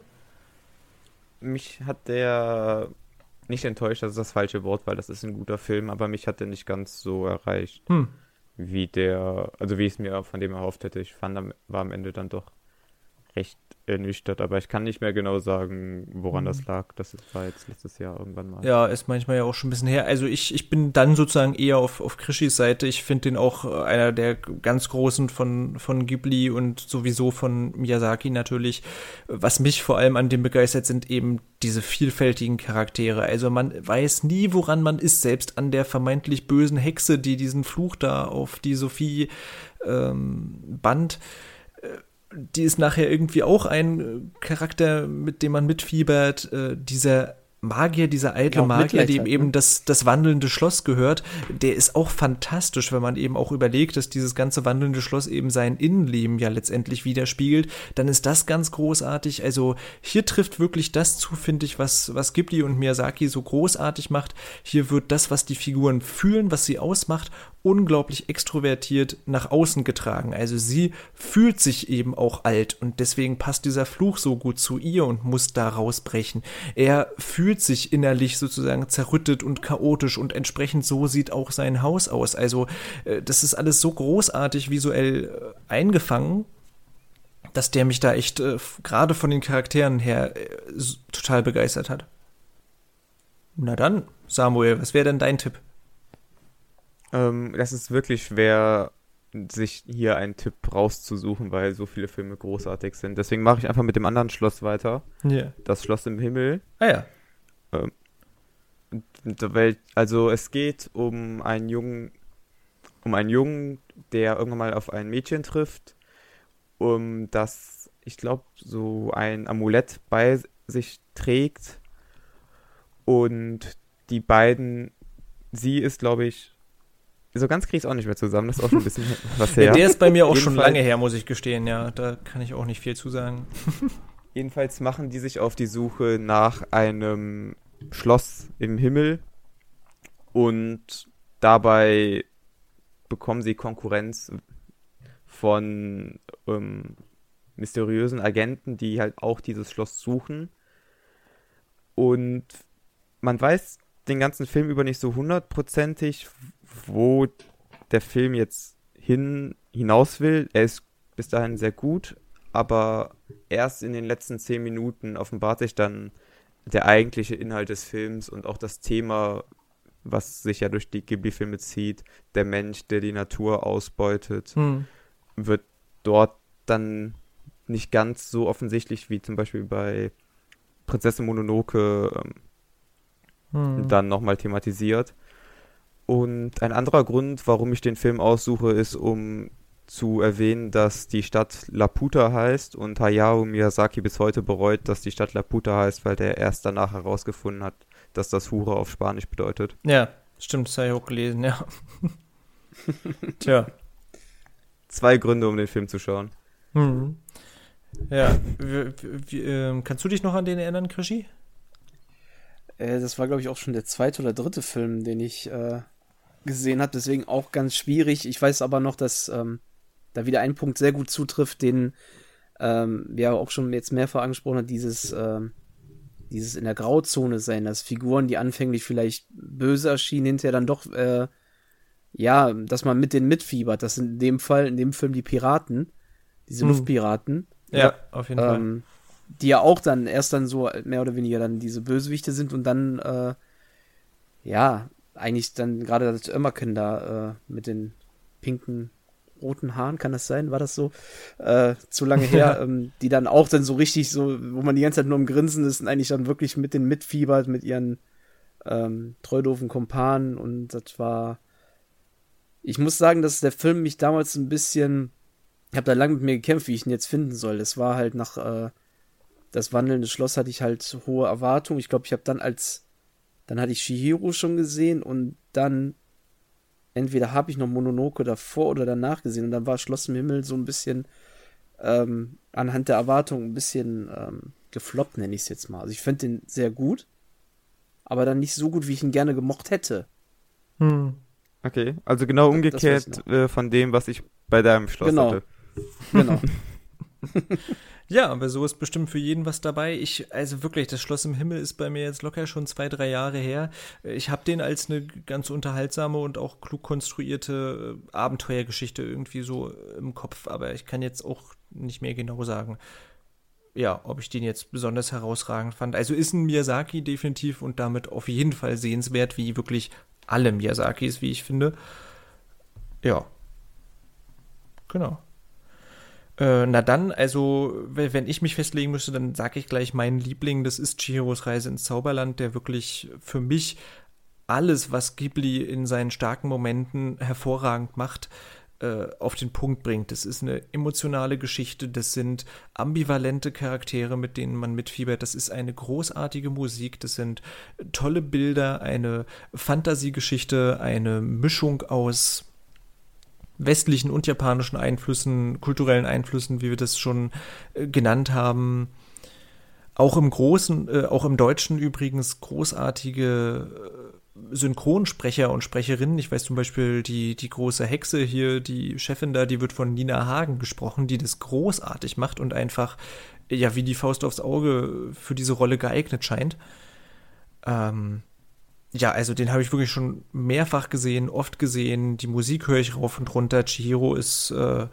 Mich hat der nicht enttäuscht, das ist das falsche Wort, weil das ist ein guter Film, aber mich hat der nicht ganz so erreicht, hm. wie der, also wie ich es mir von dem erhofft hätte. Ich fand, war am Ende dann doch recht ernüchtert, aber ich kann nicht mehr genau sagen, woran mhm. das lag. Das war jetzt letztes Jahr irgendwann mal. Ja, ist manchmal ja auch schon ein bisschen her. Also ich, ich bin dann sozusagen eher auf, auf Krishis Seite. Ich finde den auch äh, einer der ganz großen von, von Ghibli und sowieso von Miyazaki natürlich. Was mich vor allem an dem begeistert, sind eben diese vielfältigen Charaktere. Also man weiß nie, woran man ist, selbst an der vermeintlich bösen Hexe, die diesen Fluch da auf die Sophie ähm, band die ist nachher irgendwie auch ein äh, Charakter, mit dem man mitfiebert. Äh, dieser Magier, dieser eitle ja, Magier, dem eben ne? das, das wandelnde Schloss gehört, der ist auch fantastisch, wenn man eben auch überlegt, dass dieses ganze wandelnde Schloss eben sein Innenleben ja letztendlich widerspiegelt, dann ist das ganz großartig. Also hier trifft wirklich das zu, finde ich, was, was Ghibli und Miyazaki so großartig macht. Hier wird das, was die Figuren fühlen, was sie ausmacht unglaublich extrovertiert nach außen getragen. Also sie fühlt sich eben auch alt und deswegen passt dieser Fluch so gut zu ihr und muss da rausbrechen. Er fühlt sich innerlich sozusagen zerrüttet und chaotisch und entsprechend so sieht auch sein Haus aus. Also äh, das ist alles so großartig visuell äh, eingefangen, dass der mich da echt äh, gerade von den Charakteren her äh, total begeistert hat. Na dann, Samuel, was wäre denn dein Tipp? Ähm, das ist wirklich schwer, sich hier einen Tipp rauszusuchen, weil so viele Filme großartig sind. Deswegen mache ich einfach mit dem anderen Schloss weiter. Yeah. Das Schloss im Himmel. Ah ja. Ähm, also es geht um einen Jungen, um einen Jungen, der irgendwann mal auf ein Mädchen trifft, um das, ich glaube, so ein Amulett bei sich trägt. Und die beiden, sie ist, glaube ich, so ganz kriege ich es auch nicht mehr zusammen. Das ist auch schon ein bisschen was her. Ja, der ist bei mir auch schon lange her, muss ich gestehen. Ja, da kann ich auch nicht viel zu sagen. Jedenfalls machen die sich auf die Suche nach einem Schloss im Himmel und dabei bekommen sie Konkurrenz von ähm, mysteriösen Agenten, die halt auch dieses Schloss suchen. Und man weiß den ganzen Film über nicht so hundertprozentig, wo der Film jetzt hin hinaus will. Er ist bis dahin sehr gut, aber erst in den letzten zehn Minuten offenbart sich dann der eigentliche Inhalt des Films und auch das Thema, was sich ja durch die Ghibli-Filme zieht, der Mensch, der die Natur ausbeutet, hm. wird dort dann nicht ganz so offensichtlich wie zum Beispiel bei Prinzessin Mononoke ähm, hm. dann nochmal thematisiert. Und ein anderer Grund, warum ich den Film aussuche, ist, um zu erwähnen, dass die Stadt Laputa heißt und Hayao Miyazaki bis heute bereut, dass die Stadt Laputa heißt, weil der erst danach herausgefunden hat, dass das Hure auf Spanisch bedeutet. Ja, stimmt, das habe ich auch gelesen, ja. Tja. Zwei Gründe, um den Film zu schauen. Mhm. Ja, wie, wie, äh, kannst du dich noch an den erinnern, Krischi? Äh, das war, glaube ich, auch schon der zweite oder dritte Film, den ich äh, gesehen habe, deswegen auch ganz schwierig. Ich weiß aber noch, dass ähm, da wieder ein Punkt sehr gut zutrifft, den ähm, wir auch schon jetzt mehrfach angesprochen haben, dieses ähm, dieses in der Grauzone sein, dass Figuren, die anfänglich vielleicht böse erschienen, hinterher dann doch, äh, ja, dass man mit denen mitfiebert. Das sind in dem Fall, in dem Film die Piraten, diese Mhm. Luftpiraten. Ja, auf jeden Fall. Die ja auch dann erst dann so mehr oder weniger dann diese Bösewichte sind und dann, äh, ja, eigentlich dann gerade das Ömmerken da äh, mit den pinken, roten Haaren, kann das sein? War das so? Äh, zu lange her, ähm, die dann auch dann so richtig so, wo man die ganze Zeit nur im Grinsen ist und eigentlich dann wirklich mit den mitfiebert, mit ihren ähm, treudofen Kumpanen und das war, ich muss sagen, dass der Film mich damals ein bisschen, ich habe da lange mit mir gekämpft, wie ich ihn jetzt finden soll. Es war halt nach äh, das wandelnde Schloss hatte ich halt hohe Erwartungen. Ich glaube, ich habe dann als dann hatte ich Shihiro schon gesehen und dann entweder habe ich noch Mononoke davor oder danach gesehen und dann war Schloss im Himmel so ein bisschen ähm, anhand der Erwartungen ein bisschen ähm, gefloppt, nenne ich es jetzt mal. Also ich finde den sehr gut, aber dann nicht so gut, wie ich ihn gerne gemocht hätte. Hm. Okay, also genau umgekehrt äh, von dem, was ich bei deinem Schloss Genau. hatte. Genau. Ja, aber so ist bestimmt für jeden was dabei. Ich, also wirklich, das Schloss im Himmel ist bei mir jetzt locker schon zwei, drei Jahre her. Ich habe den als eine ganz unterhaltsame und auch klug konstruierte äh, Abenteuergeschichte irgendwie so im Kopf, aber ich kann jetzt auch nicht mehr genau sagen, ja, ob ich den jetzt besonders herausragend fand. Also ist ein Miyazaki definitiv und damit auf jeden Fall sehenswert, wie wirklich alle Miyazakis, wie ich finde. Ja. Genau. Äh, na dann, also, we- wenn ich mich festlegen müsste, dann sage ich gleich meinen Liebling, das ist Chihiros Reise ins Zauberland, der wirklich für mich alles, was Ghibli in seinen starken Momenten hervorragend macht, äh, auf den Punkt bringt. Das ist eine emotionale Geschichte, das sind ambivalente Charaktere, mit denen man mitfiebert, das ist eine großartige Musik, das sind tolle Bilder, eine Fantasiegeschichte, eine Mischung aus westlichen und japanischen Einflüssen, kulturellen Einflüssen, wie wir das schon äh, genannt haben. Auch im Großen, äh, auch im Deutschen übrigens großartige äh, Synchronsprecher und Sprecherinnen. Ich weiß zum Beispiel, die, die große Hexe hier, die Chefin da, die wird von Nina Hagen gesprochen, die das großartig macht und einfach, ja, wie die Faust aufs Auge für diese Rolle geeignet scheint. Ähm, ja, also den habe ich wirklich schon mehrfach gesehen, oft gesehen. Die Musik höre ich rauf und runter. Chihiro ist äh,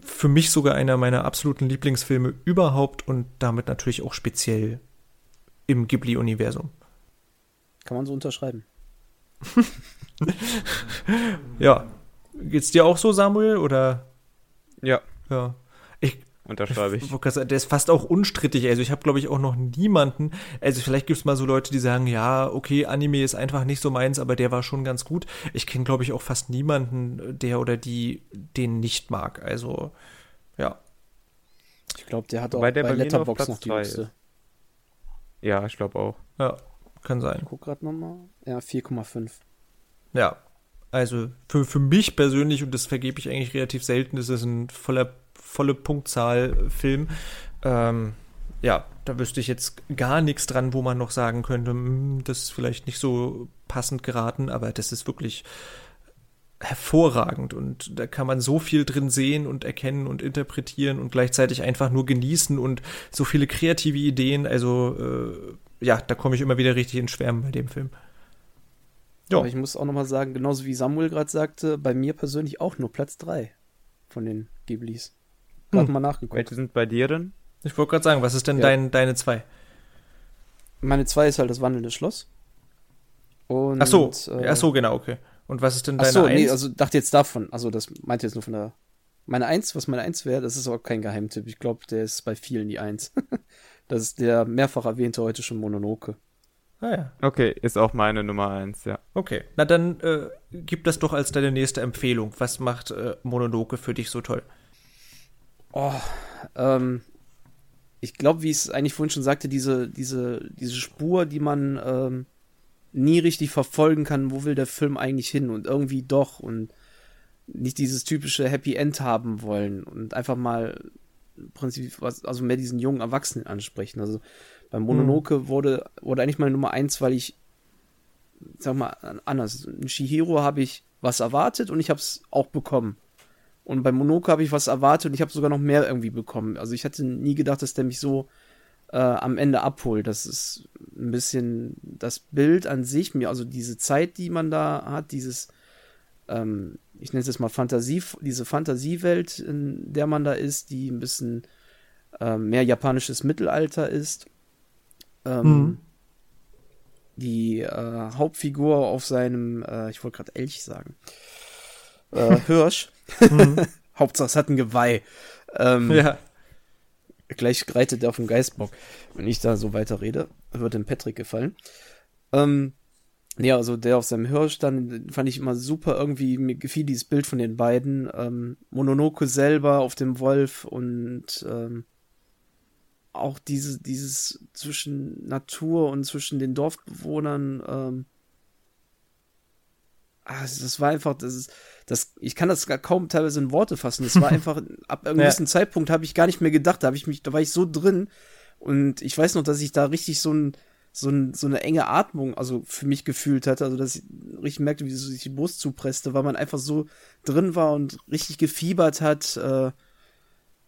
für mich sogar einer meiner absoluten Lieblingsfilme überhaupt und damit natürlich auch speziell im Ghibli-Universum. Kann man so unterschreiben. Ja, geht's dir auch so, Samuel? Oder Ja, ja? Unterschreibe ich. Der ist fast auch unstrittig. Also ich habe, glaube ich, auch noch niemanden. Also vielleicht gibt es mal so Leute, die sagen, ja, okay, Anime ist einfach nicht so meins, aber der war schon ganz gut. Ich kenne, glaube ich, auch fast niemanden, der oder die den nicht mag. Also ja. Ich glaube, der hat auch Wobei der bei bei Letterbox noch die höchste. Ja, ich glaube auch. Ja, kann sein. Ich guck gerade nochmal. Ja, 4,5. Ja, also für, für mich persönlich, und das vergebe ich eigentlich relativ selten, ist es ein voller, volle Punktzahl-Film. Ähm, ja, da wüsste ich jetzt gar nichts dran, wo man noch sagen könnte, "Hm, das ist vielleicht nicht so passend geraten, aber das ist wirklich hervorragend und da kann man so viel drin sehen und erkennen und interpretieren und gleichzeitig einfach nur genießen und so viele kreative Ideen. Also äh, ja, da komme ich immer wieder richtig ins Schwärmen bei dem Film. Ja. Ich muss auch nochmal sagen, genauso wie Samuel gerade sagte, bei mir persönlich auch nur Platz 3 von den Ghiblis. Gerade Hm. mal nachgeguckt. Welche sind bei dir denn? Ich wollte gerade sagen, was ist denn Ja. dein, deine zwei? Meine 2 ist halt das wandelnde Schloss. Und, Ach so, äh, ach so, genau, okay. Und was ist denn Ach deine so, Eins? nee, also dachte jetzt davon. Also das meinte jetzt nur von der. Meine Eins, was meine Eins wäre, das ist auch kein Geheimtipp. Ich glaube, der ist bei vielen die Eins. das ist der mehrfach erwähnte heute schon Mononoke. ah ja, Okay, ist auch meine Nummer eins, ja. okay. Na dann äh, gib das doch als deine nächste Empfehlung. Was macht äh, Mononoke für dich so toll? Oh, ähm, ich glaube, wie ich es eigentlich vorhin schon sagte, diese, diese, diese Spur, die man ähm, nie richtig verfolgen kann, wo will der Film eigentlich hin und irgendwie doch und nicht dieses typische Happy End haben wollen und einfach mal im Prinzip was, also mehr diesen jungen Erwachsenen ansprechen. Also bei Mononoke wurde, wurde eigentlich meine Nummer eins, weil ich, sag mal, anders. In Shihiro habe ich was erwartet und ich habe es auch bekommen. Und bei Monoke habe ich was erwartet und ich habe sogar noch mehr irgendwie bekommen. Also ich hatte nie gedacht, dass der mich so äh, am Ende abholt. Das ist ein bisschen das Bild an sich, mir, also diese Zeit, die man da hat, dieses, ähm, ich nenne es jetzt mal Fantasie, diese Fantasiewelt, in der man da ist, die ein bisschen äh, mehr japanisches Mittelalter ist. Ähm, mhm. Die äh, Hauptfigur auf seinem, äh, ich wollte gerade Elch sagen, äh, Hirsch. Mhm. Hauptsache es hat ein Geweih. Ähm, ja. Gleich reitet er auf dem Geistbock. Wenn ich da so weiter rede, wird dem Patrick gefallen. Ähm, ja, also der auf seinem Hirsch dann fand ich immer super irgendwie, mir gefiel dieses Bild von den beiden. Ähm, Mononoke selber auf dem Wolf und ähm, auch diese, dieses zwischen Natur und zwischen den Dorfbewohnern, ähm, also das war einfach, das ist, das, ich kann das gar kaum teilweise in Worte fassen. Das war einfach, ab einem gewissen ja. Zeitpunkt habe ich gar nicht mehr gedacht, da habe ich mich, da war ich so drin und ich weiß noch, dass ich da richtig so ein, so, ein, so eine enge Atmung, also für mich gefühlt hatte, also dass ich richtig merkte, wie sich die Brust zupresste, weil man einfach so drin war und richtig gefiebert hat, äh,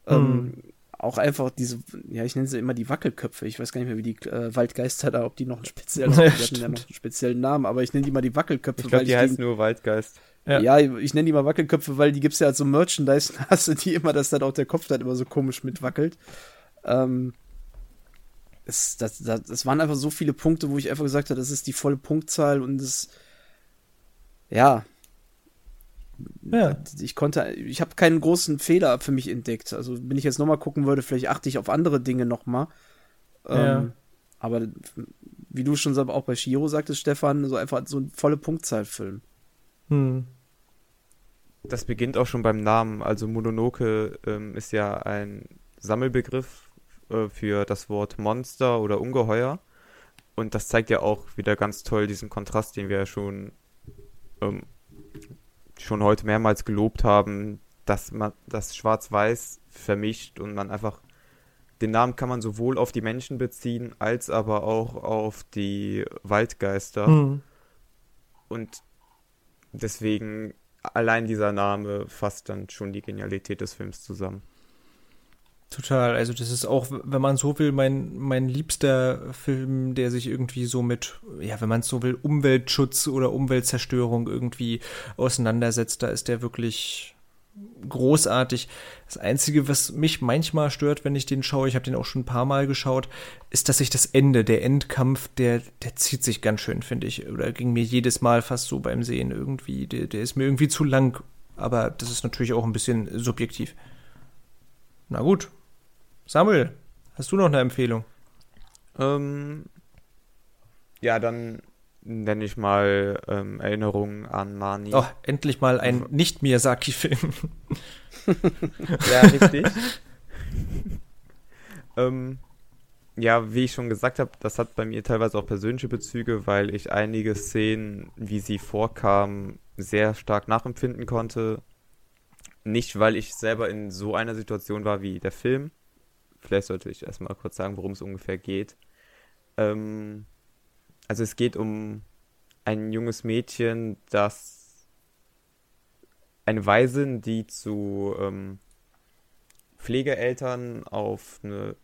ähm, hm auch einfach diese, ja, ich nenne sie immer die Wackelköpfe. Ich weiß gar nicht mehr, wie die äh, Waldgeister da, ob die noch einen speziellen, ja, ja noch einen speziellen Namen, aber ich nenne die mal die Wackelköpfe. Ich glaube, die heißen nur Waldgeist. Ja, ja ich nenne die mal Wackelköpfe, weil die gibt es ja als so Merchandise, hast du die immer, dass dann auch der Kopf dann immer so komisch mitwackelt. Ähm, es, das, das, das waren einfach so viele Punkte, wo ich einfach gesagt habe, das ist die volle Punktzahl und das, ja, ja. Ich konnte, ich habe keinen großen Fehler für mich entdeckt. Also, wenn ich jetzt nochmal gucken würde, vielleicht achte ich auf andere Dinge nochmal. Ja. Ähm, aber wie du schon auch bei Shiro sagtest, Stefan, so einfach so ein volle Punktzahlfilm. Hm. Das beginnt auch schon beim Namen. Also Mononoke ähm, ist ja ein Sammelbegriff äh, für das Wort Monster oder Ungeheuer. Und das zeigt ja auch wieder ganz toll diesen Kontrast, den wir ja schon ähm, schon heute mehrmals gelobt haben, dass man das Schwarz-Weiß vermischt und man einfach den Namen kann man sowohl auf die Menschen beziehen, als aber auch auf die Waldgeister. Mhm. Und deswegen allein dieser Name fasst dann schon die Genialität des Films zusammen. Total, also das ist auch, wenn man so will, mein, mein liebster Film, der sich irgendwie so mit, ja, wenn man es so will, Umweltschutz oder Umweltzerstörung irgendwie auseinandersetzt, da ist der wirklich großartig. Das Einzige, was mich manchmal stört, wenn ich den schaue, ich habe den auch schon ein paar Mal geschaut, ist, dass sich das Ende, der Endkampf, der, der zieht sich ganz schön, finde ich. Oder ging mir jedes Mal fast so beim Sehen irgendwie. Der, der ist mir irgendwie zu lang. Aber das ist natürlich auch ein bisschen subjektiv. Na gut, Samuel, hast du noch eine Empfehlung? Ähm, ja, dann nenne ich mal ähm, Erinnerungen an Mani. Oh, endlich mal ein Nicht-Miyazaki-Film. ja, richtig. ähm, ja, wie ich schon gesagt habe, das hat bei mir teilweise auch persönliche Bezüge, weil ich einige Szenen, wie sie vorkamen, sehr stark nachempfinden konnte. Nicht, weil ich selber in so einer Situation war wie der Film, Vielleicht sollte ich erstmal kurz sagen, worum es ungefähr geht. Ähm, also es geht um ein junges Mädchen, das eine Waisin, die zu ähm, Pflegeeltern auf eine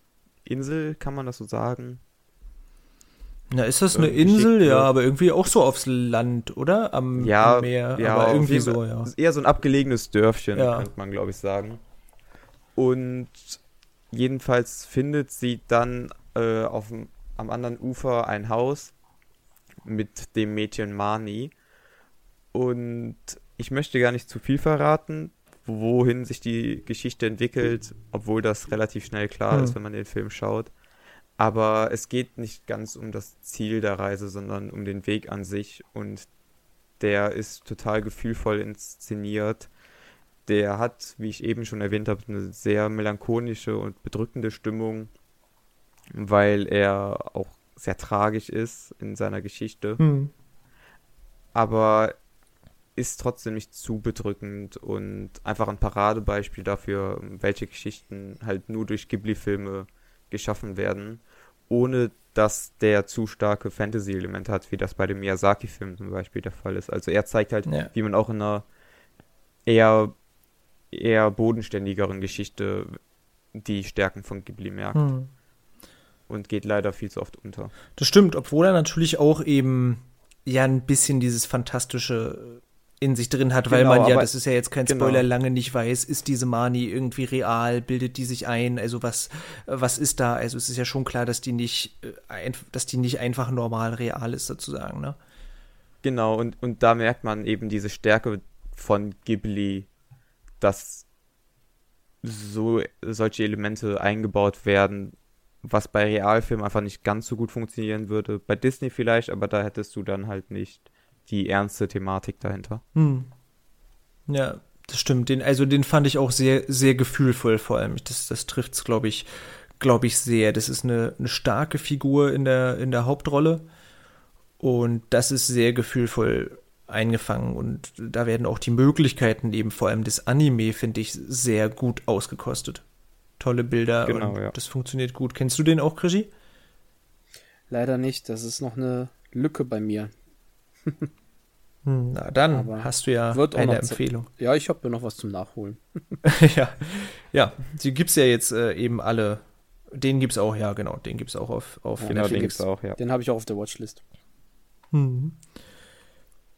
Insel, kann man das so sagen? Na, ist das eine Insel? Ja, aber irgendwie auch so aufs Land, oder? Am, ja, am Meer. Ja, aber irgendwie so, ja. Eher so ein abgelegenes Dörfchen, ja. könnte man, glaube ich, sagen. Und Jedenfalls findet sie dann äh, auf am anderen Ufer ein Haus mit dem Mädchen Mani. Und ich möchte gar nicht zu viel verraten, wohin sich die Geschichte entwickelt, obwohl das relativ schnell klar hm. ist, wenn man den Film schaut. Aber es geht nicht ganz um das Ziel der Reise, sondern um den Weg an sich. Und der ist total gefühlvoll inszeniert der hat, wie ich eben schon erwähnt habe, eine sehr melancholische und bedrückende Stimmung, weil er auch sehr tragisch ist in seiner Geschichte. Mhm. Aber ist trotzdem nicht zu bedrückend und einfach ein Paradebeispiel dafür, welche Geschichten halt nur durch Ghibli-Filme geschaffen werden, ohne dass der zu starke Fantasy-Element hat, wie das bei dem Miyazaki-Film zum Beispiel der Fall ist. Also er zeigt halt, ja. wie man auch in einer eher eher bodenständigeren Geschichte die Stärken von Ghibli merkt. Hm. und geht leider viel zu oft unter. Das stimmt, obwohl er natürlich auch eben ja ein bisschen dieses fantastische in sich drin hat, weil Genau, man ja, das ist ja jetzt kein genau. Spoiler, lange nicht weiß, ist diese Mani irgendwie real, bildet die sich ein, also was, was ist da? Also es ist ja schon klar, dass die nicht, äh, dass die nicht einfach normal real ist, sozusagen, ne? Genau, und, und da merkt man eben diese Stärke von Ghibli, dass so solche Elemente eingebaut werden, was bei Realfilmen einfach nicht ganz so gut funktionieren würde. Bei Disney vielleicht, aber da hättest du dann halt nicht die ernste Thematik dahinter. Hm. Ja, das stimmt. Den, also den fand ich auch sehr, sehr gefühlvoll vor allem. Das, das trifft es, glaube ich, glaube ich, sehr. Das ist eine, eine starke Figur in der, in der Hauptrolle. Und das ist sehr gefühlvoll eingefangen. Und da werden auch die Möglichkeiten eben vor allem des Anime, finde ich, sehr gut ausgekostet. Tolle Bilder Genau, und ja. das funktioniert gut. Kennst du den auch, Krischi? Leider nicht. Das ist noch eine Lücke bei mir. Hm, Na dann Aber hast du ja wird auch eine zu- Empfehlung. Ja, ich habe ja noch was zum Nachholen. ja, ja, die gibt's ja jetzt äh, eben alle. Den gibt's auch, ja, genau, den gibt's auch auf, auf Ja, Genau, den Netflix. gibt's auch, ja. Den habe ich auch auf der Watchlist. Mhm.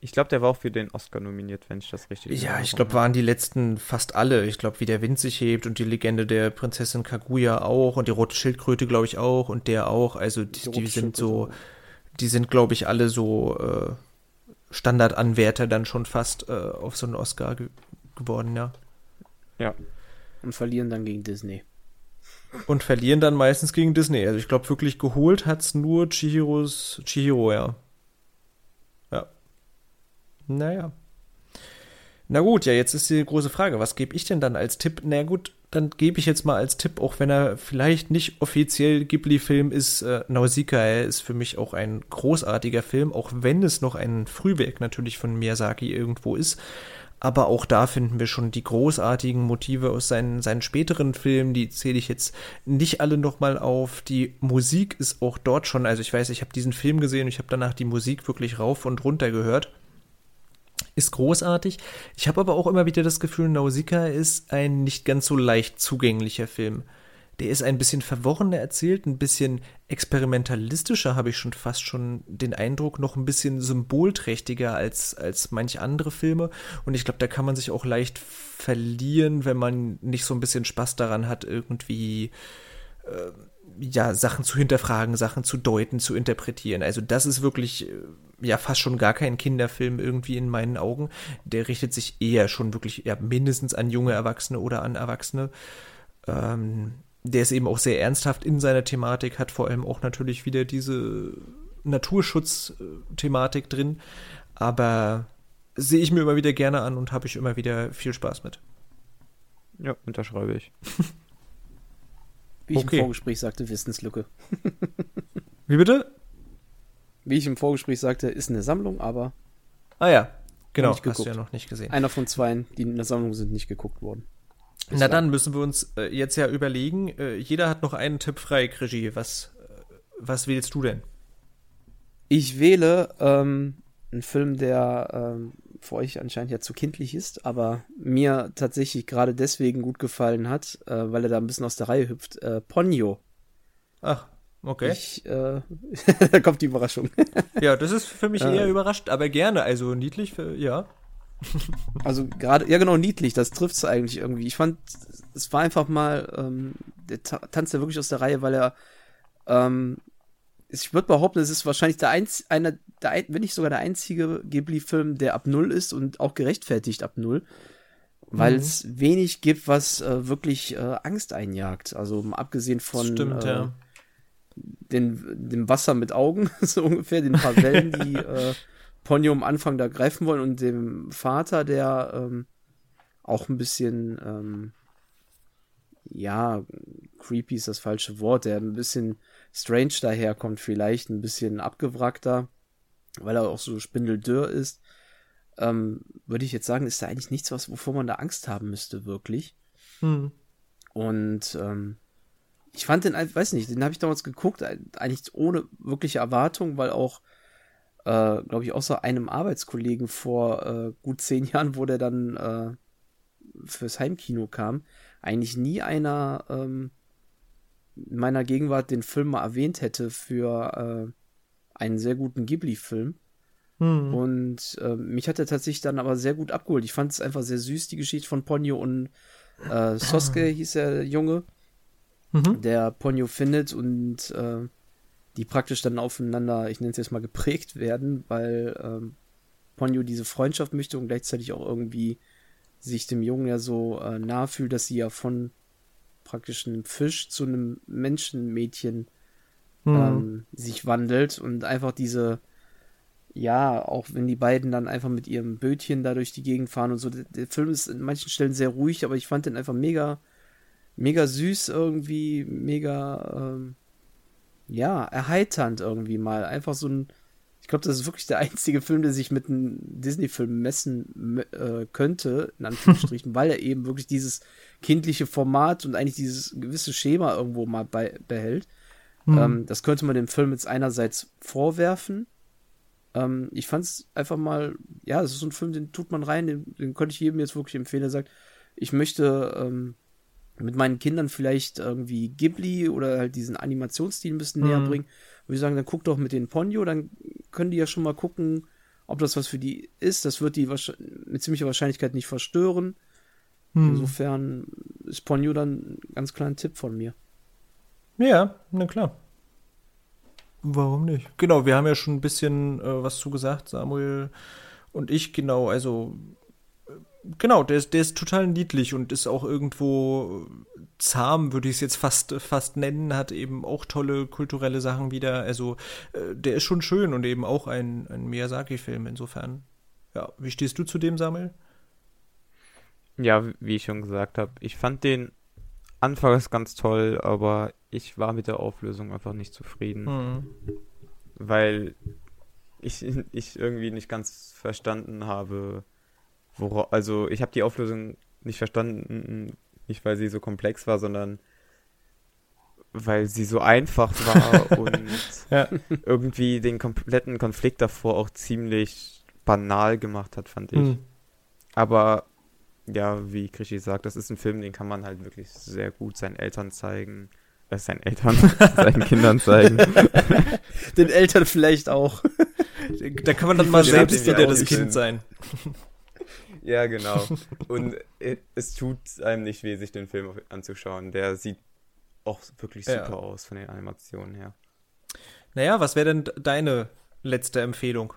Ich glaube, der war auch für den Oscar nominiert, wenn ich das richtig Ja, ich glaube, waren die letzten fast alle. Ich glaube, wie der Wind sich hebt und die Legende der Prinzessin Kaguya auch und die rote Schildkröte, glaube ich, auch und der auch. Also die, Die die, sind so, die sind, glaube ich, alle so äh, Standardanwärter dann schon fast äh, auf so einen Oscar ge geworden, ja. Und verlieren dann gegen Disney. Und verlieren dann meistens gegen Disney. Also ich glaube, wirklich geholt hat's nur Chihiros, Chihiro, ja. Ja. Naja. Na gut, ja, jetzt ist die große Frage, was gebe ich denn dann als Tipp? Na gut, dann gebe ich jetzt mal als Tipp, auch wenn er vielleicht nicht offiziell Ghibli-Film ist, äh, Nausicaa ist für mich auch ein großartiger Film, auch wenn es noch ein Frühwerk natürlich von Miyazaki irgendwo ist. Aber auch da finden wir schon die großartigen Motive aus seinen, seinen späteren Filmen. Die zähle ich jetzt nicht alle nochmal auf. Die Musik ist auch dort schon, also ich weiß, ich habe diesen Film gesehen und ich habe danach die Musik wirklich rauf und runter gehört. Ist großartig. Ich habe aber auch immer wieder das Gefühl, Nausicaa ist ein nicht ganz so leicht zugänglicher Film. Der ist ein bisschen verworrener erzählt, ein bisschen experimentalistischer, habe ich schon fast schon den Eindruck, noch ein bisschen symbolträchtiger als, als manche andere Filme. Und ich glaube, da kann man sich auch leicht verlieren, wenn man nicht so ein bisschen Spaß daran hat, irgendwie äh, ja, Sachen zu hinterfragen, Sachen zu deuten, zu interpretieren. Also das ist wirklich äh, ja fast schon gar kein Kinderfilm irgendwie in meinen Augen. Der richtet sich eher schon wirklich ja, mindestens an junge Erwachsene oder an Erwachsene. Ähm, der ist eben auch sehr ernsthaft in seiner Thematik, hat vor allem auch natürlich wieder diese Naturschutz-Thematik drin. Aber sehe ich mir immer wieder gerne an und habe ich immer wieder viel Spaß mit. Ja, unterschreibe ich. Wie ich Okay. im Vorgespräch sagte, Wissenslücke. Wie bitte? Wie ich im Vorgespräch sagte, ist eine Sammlung, aber Ah ja, genau, nicht hast du geguckt. ja noch nicht gesehen. einer von zweien, die in der Sammlung sind, nicht geguckt worden. Na dann müssen wir uns äh, jetzt ja überlegen. Äh, jeder hat noch einen Tipp frei, Regie. Was, äh, was wählst du denn? Ich wähle ähm, einen Film, der ähm, für euch anscheinend ja zu kindlich ist, aber mir tatsächlich gerade deswegen gut gefallen hat, äh, weil er da ein bisschen aus der Reihe hüpft. Äh, Ponyo. Ach, okay. Ich, äh, da kommt die Überraschung. ja, das ist für mich Äh. eher überrascht, aber gerne. Also niedlich, für, ja. Also gerade, ja genau, niedlich, das trifft's eigentlich irgendwie. Ich fand, es war einfach mal, ähm, der ta tanzt ja wirklich aus der Reihe, weil er, ähm, ich würde behaupten, es ist wahrscheinlich der einz einer, der ein, wenn nicht sogar der einzige Ghibli-Film, der ab Null ist und auch gerechtfertigt ab Null. Weil Mhm. es wenig gibt, was äh, wirklich äh, Angst einjagt. Also abgesehen von Stimmt, äh, ja. den, dem Wasser mit Augen, so ungefähr, den paar Wellen, die äh, Ponyo am Anfang da greifen wollen und dem Vater, der ähm, auch ein bisschen, ähm, ja, creepy ist das falsche Wort, der ein bisschen strange daherkommt, vielleicht ein bisschen abgewrackter, weil er auch so spindeldürr ist. Ähm, würde ich jetzt sagen, ist da eigentlich nichts, was, wovor man da Angst haben müsste, wirklich. Hm. Und ähm, ich fand den, weiß nicht, den habe ich damals geguckt, eigentlich ohne wirkliche Erwartung, weil auch, äh, glaube ich, außer einem Arbeitskollegen vor äh, gut zehn Jahren, wo der dann äh, fürs Heimkino kam, eigentlich nie einer ähm, meiner Gegenwart den Film mal erwähnt hätte für äh, einen sehr guten Ghibli-Film. Hm. Und äh, mich hat er tatsächlich dann aber sehr gut abgeholt. Ich fand es einfach sehr süß, die Geschichte von Ponyo und äh, Sosuke hieß der Junge, mhm. der Ponyo findet und äh, die praktisch dann aufeinander, ich nenne es jetzt mal, geprägt werden, weil ähm, Ponyo diese Freundschaft möchte und gleichzeitig auch irgendwie sich dem Jungen ja so äh, nahe fühlt, dass sie ja von praktisch einem Fisch zu einem Menschenmädchen mhm. ähm, sich wandelt und einfach diese, ja, auch wenn die beiden dann einfach mit ihrem Bötchen da durch die Gegend fahren und so. Der, der Film ist in manchen Stellen sehr ruhig, aber ich fand den einfach mega, mega süß irgendwie, mega, ähm, ja, erheiternd irgendwie mal. Einfach so ein, ich glaube, das ist wirklich der einzige Film, der sich mit einem Disney-Film messen äh, könnte, in Anführungsstrichen, weil er eben wirklich dieses kindliche Format und eigentlich dieses gewisse Schema irgendwo mal bei, behält. Mhm. Ähm, das könnte man dem Film jetzt einerseits vorwerfen. Ähm, ich fand es einfach mal, ja, es ist so ein Film, den tut man rein, den, den könnte ich jedem jetzt wirklich empfehlen, der sagt, ich möchte ähm, mit meinen Kindern vielleicht irgendwie Ghibli oder halt diesen Animationsstil ein bisschen mhm. näher bringen würde ich sagen, dann guck doch mit den Ponyo, dann können die ja schon mal gucken, ob das was für die ist. Das wird die mit ziemlicher Wahrscheinlichkeit nicht verstören. Hm. Insofern ist Ponyo dann ein ganz kleiner Tipp von mir. Ja, na klar. Warum nicht? Genau, wir haben ja schon ein bisschen äh, was zugesagt, Samuel und ich, genau, also genau, der ist, der ist total niedlich und ist auch irgendwo zahm, würde ich es jetzt fast, fast nennen, hat eben auch tolle kulturelle Sachen wieder. Also äh, der ist schon schön und eben auch ein, ein Miyazaki-Film insofern. Ja, wie stehst du zu dem, Samuel? Ja, wie ich schon gesagt habe, ich fand den anfangs ganz toll, aber ich war mit der Auflösung einfach nicht zufrieden. Mhm. Weil ich, ich irgendwie nicht ganz verstanden habe, Wora, also ich habe die Auflösung nicht verstanden, nicht weil sie so komplex war, sondern weil sie so einfach war und ja. irgendwie den kompletten Konflikt davor auch ziemlich banal gemacht hat, fand ich. Mhm. Aber ja, wie Krischi sagt, das ist ein Film, den kann man halt wirklich sehr gut seinen Eltern zeigen. Äh, seinen Eltern, seinen Kindern zeigen. Den Eltern vielleicht auch. Da kann man dann mal selbst wieder das Kind sein. Ja, genau. Und es tut einem nicht weh, sich den Film anzuschauen. Der sieht auch wirklich super ja. aus von den Animationen her. Naja, was wäre denn deine letzte Empfehlung?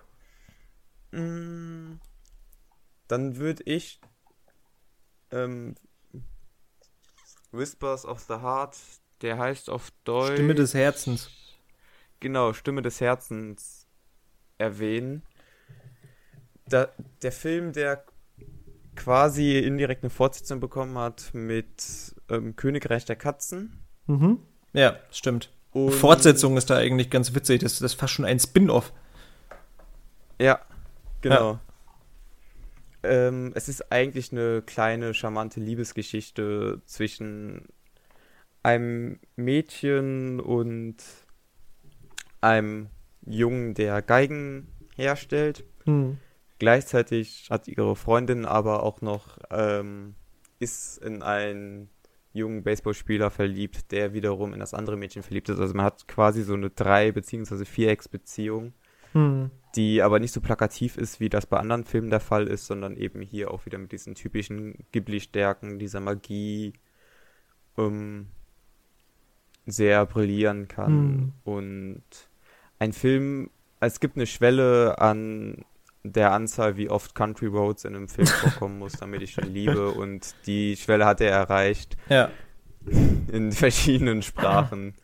Mm, dann würde ich ähm, Whispers of the Heart, der heißt auf Deutsch. Stimme des Herzens. Genau, Stimme des Herzens erwähnen. Da, der Film, der quasi indirekt eine Fortsetzung bekommen hat mit ähm, Königreich der Katzen. Mhm. Ja, stimmt. Und Fortsetzung ist da eigentlich ganz witzig. Das, das ist fast schon ein Spin-off. Ja, genau. Ja. Ähm, es ist eigentlich eine kleine, charmante Liebesgeschichte zwischen einem Mädchen und einem Jungen, der Geigen herstellt. Mhm. Gleichzeitig hat ihre Freundin aber auch noch, ähm, ist in einen jungen Baseballspieler verliebt, der wiederum in das andere Mädchen verliebt ist. Also man hat quasi so eine Drei- bzw. Vierecksbeziehung, hm. die aber nicht so plakativ ist, wie das bei anderen Filmen der Fall ist, sondern eben hier auch wieder mit diesen typischen Ghibli-Stärken, dieser Magie ähm, sehr brillieren kann. Hm. Und ein Film, es gibt eine Schwelle an der Anzahl, wie oft Country Roads in einem Film vorkommen muss, damit ich ihn liebe. Und die Schwelle hat er erreicht. Ja. In verschiedenen Sprachen.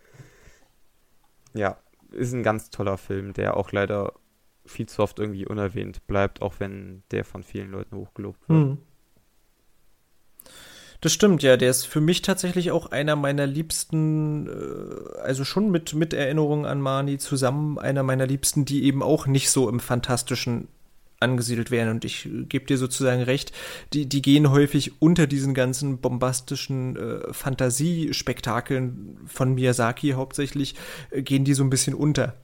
Ja, ist ein ganz toller Film, der auch leider viel zu oft irgendwie unerwähnt bleibt, auch wenn der von vielen Leuten hochgelobt wird. Hm. Das stimmt, ja. Der ist für mich tatsächlich auch einer meiner liebsten, äh, also schon mit, mit Erinnerungen an Mani zusammen, einer meiner liebsten, die eben auch nicht so im fantastischen angesiedelt werden. Und ich gebe dir sozusagen recht, die, die gehen häufig unter diesen ganzen bombastischen äh, Fantasiespektakeln von Miyazaki hauptsächlich, äh, gehen die so ein bisschen unter.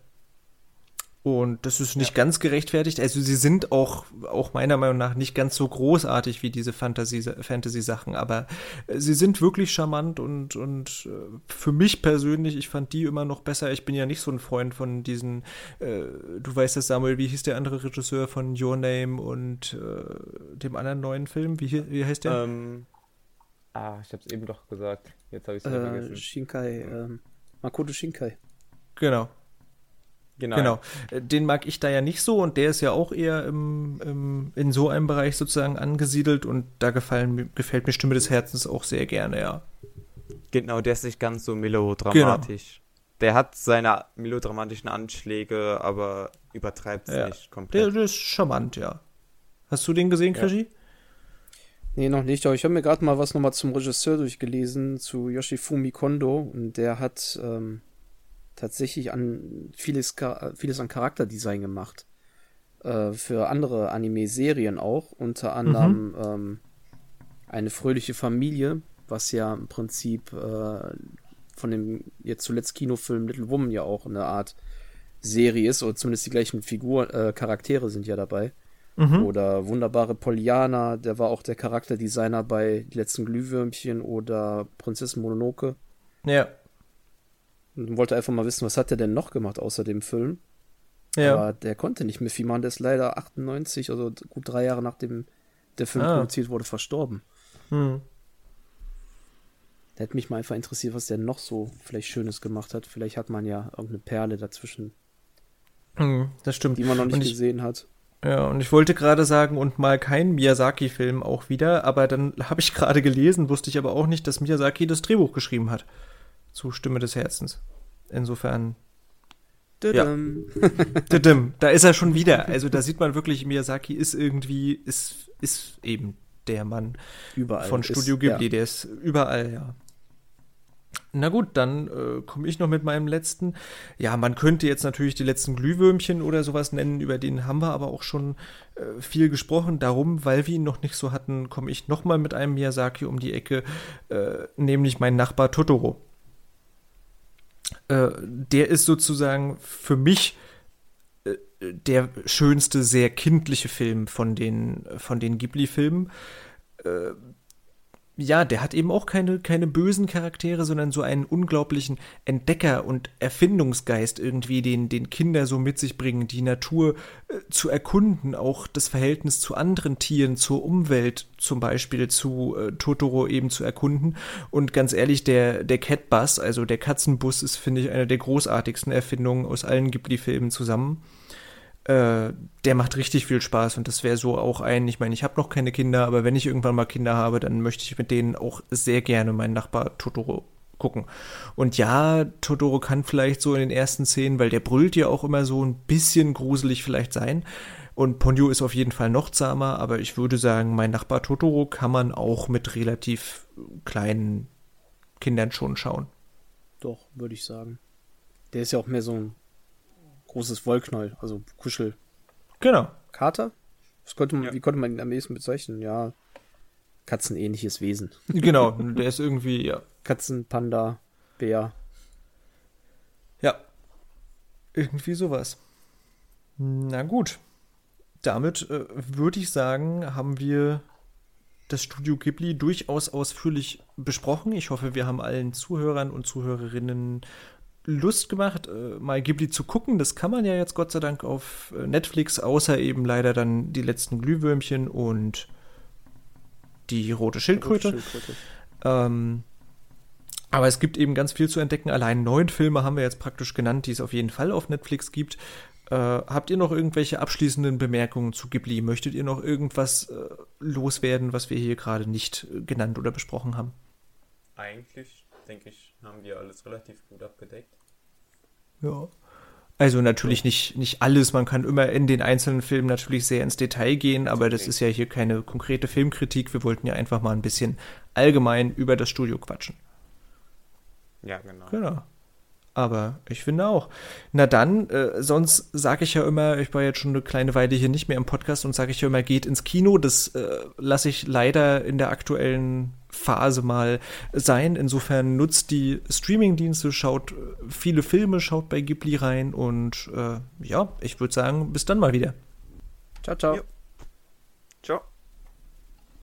Und das ist nicht ja. ganz gerechtfertigt. Also sie sind auch, auch meiner Meinung nach nicht ganz so großartig wie diese Fantasy-Sachen, Fantasy aber äh, sie sind wirklich charmant und, und äh, für mich persönlich, ich fand die immer noch besser. Ich bin ja nicht so ein Freund von diesen, äh, du weißt das, Samuel, wie hieß der andere Regisseur von Your Name und äh, dem anderen neuen Film? Wie, wie heißt der? Ähm, ah, ich hab's eben doch gesagt. Jetzt habe ich es äh, vergessen. Shinkai, ähm, Makoto Shinkai. Genau, Genau. genau. Den mag ich da ja nicht so und der ist ja auch eher im, im, in so einem Bereich sozusagen angesiedelt und da gefallen, gefällt mir Stimme des Herzens auch sehr gerne, ja. Genau, der ist nicht ganz so melodramatisch. Genau. Der hat seine melodramatischen Anschläge, aber übertreibt es ja. nicht komplett. Der, der, ist charmant, ja. Hast du den gesehen, Krischi? Ja. Nee, noch nicht, aber ich habe mir gerade mal was nochmal zum Regisseur durchgelesen, zu Yoshifumi Kondo und der hat ähm, tatsächlich an vieles, vieles an Charakterdesign gemacht. Äh, für andere Anime-Serien auch, unter anderem mhm. ähm, eine fröhliche Familie, was ja im Prinzip äh, von dem jetzt zuletzt Kinofilm Little Woman ja auch eine Art Serie ist, oder zumindest die gleichen Figur, äh, Charaktere sind ja dabei. Mhm. Oder wunderbare Poliana, der war auch der Charakterdesigner bei Die letzten Glühwürmchen oder Prinzessin Mononoke. Ja. Und wollte einfach mal wissen, was hat er denn noch gemacht außer dem Film. Ja. Aber der konnte nicht mehr viel machen. Der ist leider 98, also gut drei Jahre nachdem der Film ah. produziert wurde, verstorben. Hm. Da hätte mich mal einfach interessiert, was der noch so vielleicht Schönes gemacht hat. Vielleicht hat man ja irgendeine Perle dazwischen. Hm, das stimmt. Die man noch nicht ich, gesehen hat. Ja, und ich wollte gerade sagen, und mal kein Miyazaki-Film auch wieder, aber dann habe ich gerade gelesen, wusste ich aber auch nicht, dass Miyazaki das Drehbuch geschrieben hat zu Stimme des Herzens. Insofern. Ja. da ist er schon wieder. Also da sieht man wirklich, Miyazaki ist irgendwie, ist, ist eben der Mann überall von Studio ist, Ghibli, ja. der ist überall, ja. Na gut, dann äh, komme ich noch mit meinem letzten. Ja, man könnte jetzt natürlich die letzten Glühwürmchen oder sowas nennen, über den haben wir aber auch schon äh, viel gesprochen. Darum, weil wir ihn noch nicht so hatten, komme ich nochmal mit einem Miyazaki um die Ecke, äh, nämlich mein Nachbar Totoro. Äh, der ist sozusagen für mich äh, der schönste, sehr kindliche Film von den, von den Ghibli-Filmen. Äh, ja, der hat eben auch keine, keine bösen Charaktere, sondern so einen unglaublichen Entdecker- und Erfindungsgeist irgendwie, den, den Kinder so mit sich bringen, die Natur äh, zu erkunden, auch das Verhältnis zu anderen Tieren, zur Umwelt zum Beispiel, zu äh, Totoro eben zu erkunden. Und ganz ehrlich, der, der Catbus, also der Katzenbus, ist, finde ich, eine der großartigsten Erfindungen aus allen Ghibli-Filmen zusammen. Äh, der macht richtig viel Spaß und das wäre so auch ein, ich meine, ich habe noch keine Kinder, aber wenn ich irgendwann mal Kinder habe, dann möchte ich mit denen auch sehr gerne meinen Nachbar Totoro gucken. Und ja, Totoro kann vielleicht so in den ersten Szenen, weil der brüllt ja auch immer so ein bisschen gruselig vielleicht sein. Und Ponyo ist auf jeden Fall noch zahmer, aber ich würde sagen, mein Nachbar Totoro kann man auch mit relativ kleinen Kindern schon schauen. Doch, würde ich sagen. Der ist ja auch mehr so ein großes Wollknäuel, also Kuschel. Genau. Kater? Was konnte man, ja. Wie konnte man ihn am ehesten bezeichnen? Ja, katzenähnliches Wesen. Genau, der ist irgendwie, ja. Katzen, Panda, Bär. Ja. Irgendwie sowas. Na gut. Damit äh, würde ich sagen, haben wir das Studio Ghibli durchaus ausführlich besprochen. Ich hoffe, wir haben allen Zuhörern und Zuhörerinnen Lust gemacht, äh, mal Ghibli zu gucken. Das kann man ja jetzt Gott sei Dank auf äh, Netflix, außer eben leider dann die letzten Glühwürmchen und die rote Schildkröte. Rote Schildkröte. Ähm, aber es gibt eben ganz viel zu entdecken. Allein neun Filme haben wir jetzt praktisch genannt, die es auf jeden Fall auf Netflix gibt. Äh, habt ihr noch irgendwelche abschließenden Bemerkungen zu Ghibli? Möchtet ihr noch irgendwas äh, loswerden, was wir hier gerade nicht äh, genannt oder besprochen haben? Eigentlich denke ich, haben wir alles relativ gut abgedeckt. Ja. Also natürlich nicht, nicht alles, man kann immer in den einzelnen Filmen natürlich sehr ins Detail gehen, aber das ist ja hier keine konkrete Filmkritik. Wir wollten ja einfach mal ein bisschen allgemein über das Studio quatschen. Ja, genau. Genau. Aber ich finde auch. Na dann, äh, sonst sage ich ja immer, ich war jetzt schon eine kleine Weile hier nicht mehr im Podcast und sage ich ja immer, geht ins Kino. Das äh, lasse ich leider in der aktuellen Phase mal sein. Insofern nutzt die Streaming-Dienste, schaut viele Filme, schaut bei Ghibli rein und äh, ja, ich würde sagen, bis dann mal wieder. Ciao, ciao. Ciao.